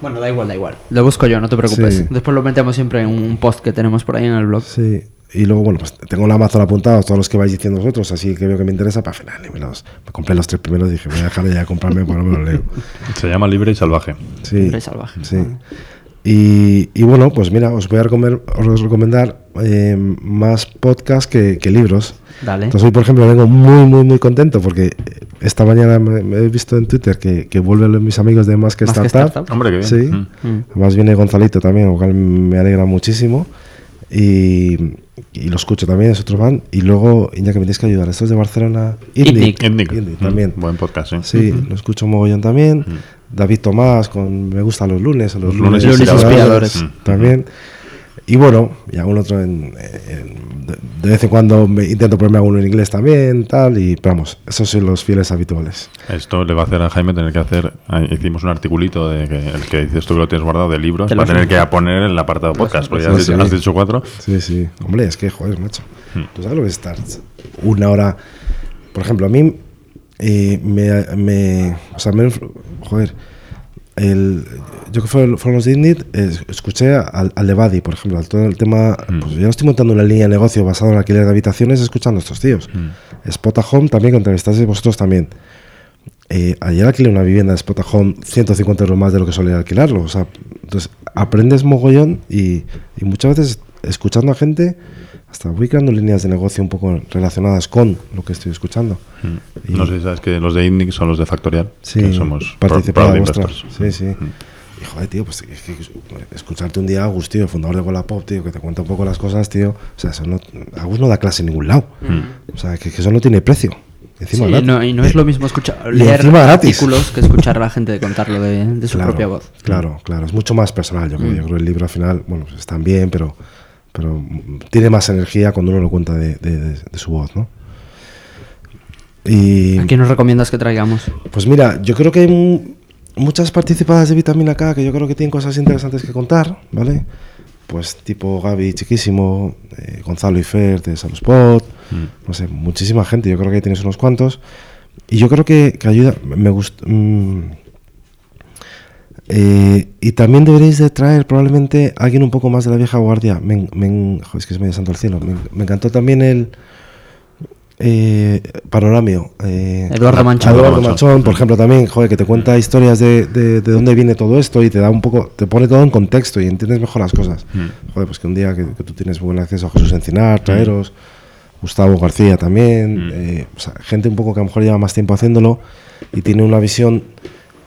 bueno da igual da igual lo busco yo no te preocupes Sí. después lo metemos siempre en un post que tenemos por ahí en el blog Sí, y luego, bueno, pues tengo la Amazon apuntados, todos los que vais diciendo vosotros, así que veo que me interesa, para final, me, los, me compré los tres primeros y dije, voy a dejar de ya comprarme, porque no me los leo. <laughs> Se llama Libre y Salvaje. Sí, Libre y salvaje. Sí. Y, y bueno, pues mira, os voy a recomendar, os recomendar eh, más podcasts que, que libros. Dale. Entonces hoy, por ejemplo, vengo muy, muy, muy contento porque esta mañana me, me he visto en Twitter que, que vuelven mis amigos de Más que Más que Startup. Startup. Hombre, qué bien. Sí. Mm. Además viene Gonzalito también, lo cual me alegra muchísimo. Y, y lo escucho también, es otro fan. Y luego, Iñaki, me tienes que ayudar. Esto es de Barcelona. Itnic. Etnic. Itnic Mm, también. Buen podcast, sí. Sí, lo escucho mogollón también. David Tomás con Me gustan los lunes, los, Los lunes Lunes inspiradores. Mm. También. Y bueno, y algún otro en, en- de, de vez en cuando me intento ponerme alguno en inglés también, tal, y pero vamos, esos son los fieles habituales. Esto le va a hacer a Jaime tener que hacer. ah, Hicimos un articulito de que el que dices tú que lo tienes guardado de libros. Va a tener que poner en el apartado podcast. Porque ya has dicho, sí. has dicho cuatro. Sí, sí. Hombre, es que, joder, macho. Hmm. ¿Tú sabes lo que es estar una hora? Por ejemplo, a mí eh, me, me- O sea, me. Joder. El, yo que fue, fueron los eh, escuché al, al Buddy, por ejemplo, al todo el tema. Hmm. Pues yo estoy montando una línea de negocio basada en alquiler de habitaciones escuchando a estos tíos. Hmm. Spot a Home también, que entrevistasteis vosotros también. Eh, ayer alquilé una vivienda de Spot a Home 150 euros más de lo que solía alquilarlo. O sea, entonces aprendes mogollón y, y muchas veces escuchando a gente, hasta voy creando líneas de negocio un poco relacionadas con lo que estoy escuchando. Mm. No sé si sabes que los de Indic son los de Factorial. Sí, que somos investors. Sí, sí. Y joder, tío, pues es que escucharte un día a Agus, tío, fundador de Wallapop, tío, que te cuenta un poco las cosas, tío. O sea, eso no, Agus no da clase en ningún lado. O sea, que, que eso no tiene precio. Encima, Sí, gratis. no, y no es lo mismo escuchar Y leer artículos que escuchar a la gente contarlo de, de su claro, propia voz. Claro, claro. Es mucho más personal. Yo, Mm. creo. yo creo que el libro al final, bueno, pues están bien, pero, pero mm, tiene más energía cuando uno lo cuenta de, de- de- de su voz, ¿no? Y ¿A quién nos recomiendas que traigamos? pues mira, yo creo que hay mu- muchas participadas de Vitamina K que yo creo que tienen cosas interesantes que contar, ¿vale? Pues tipo Gaby Chiquísimo, eh, Gonzalo y Fer de Salospot, no sé, muchísima gente, yo creo que ahí tienes unos cuantos. Y yo creo que, que ayuda, me gusta... y también deberéis de traer probablemente a alguien un poco más de la vieja guardia. Me, me joder, es que es medio santo el cielo. Me, me encantó también el eh, Panoramio. eh, Eduardo Manchón. Eduardo Manchón. Manchón, por ejemplo, también, joder, que te cuenta historias de, de, de dónde viene todo esto y te da un poco, te pone todo en contexto y entiendes mejor las cosas. Joder, pues que un día que, que tú tienes buen acceso a Jesús Encinar, traeros, Gustavo García también, eh, o sea, gente un poco que a lo mejor lleva más tiempo haciéndolo y tiene una visión,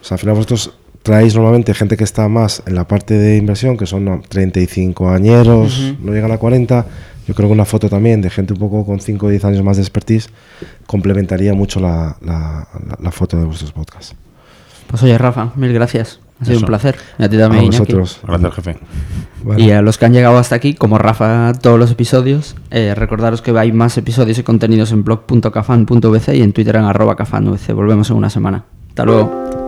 o sea, al final vosotros traéis normalmente gente que está más en la parte de inversión, que son ¿no? 35 añeros, no llegan a 40. Yo creo que una foto también de gente un poco con 5 o 10 años más de expertise complementaría mucho la, la- la- la foto de vuestros podcasts. Pues oye, Rafa, mil gracias. Ha sido Eso. un placer. Y a ti también, A Iñaki. vosotros. Gracias, jefe. Y a los que han llegado hasta aquí, como Rafa, todos los episodios, eh, recordaros que hay más episodios y contenidos en blog.cafan.vc y en Twitter en arroba cafanvc. Volvemos en una semana. Hasta luego.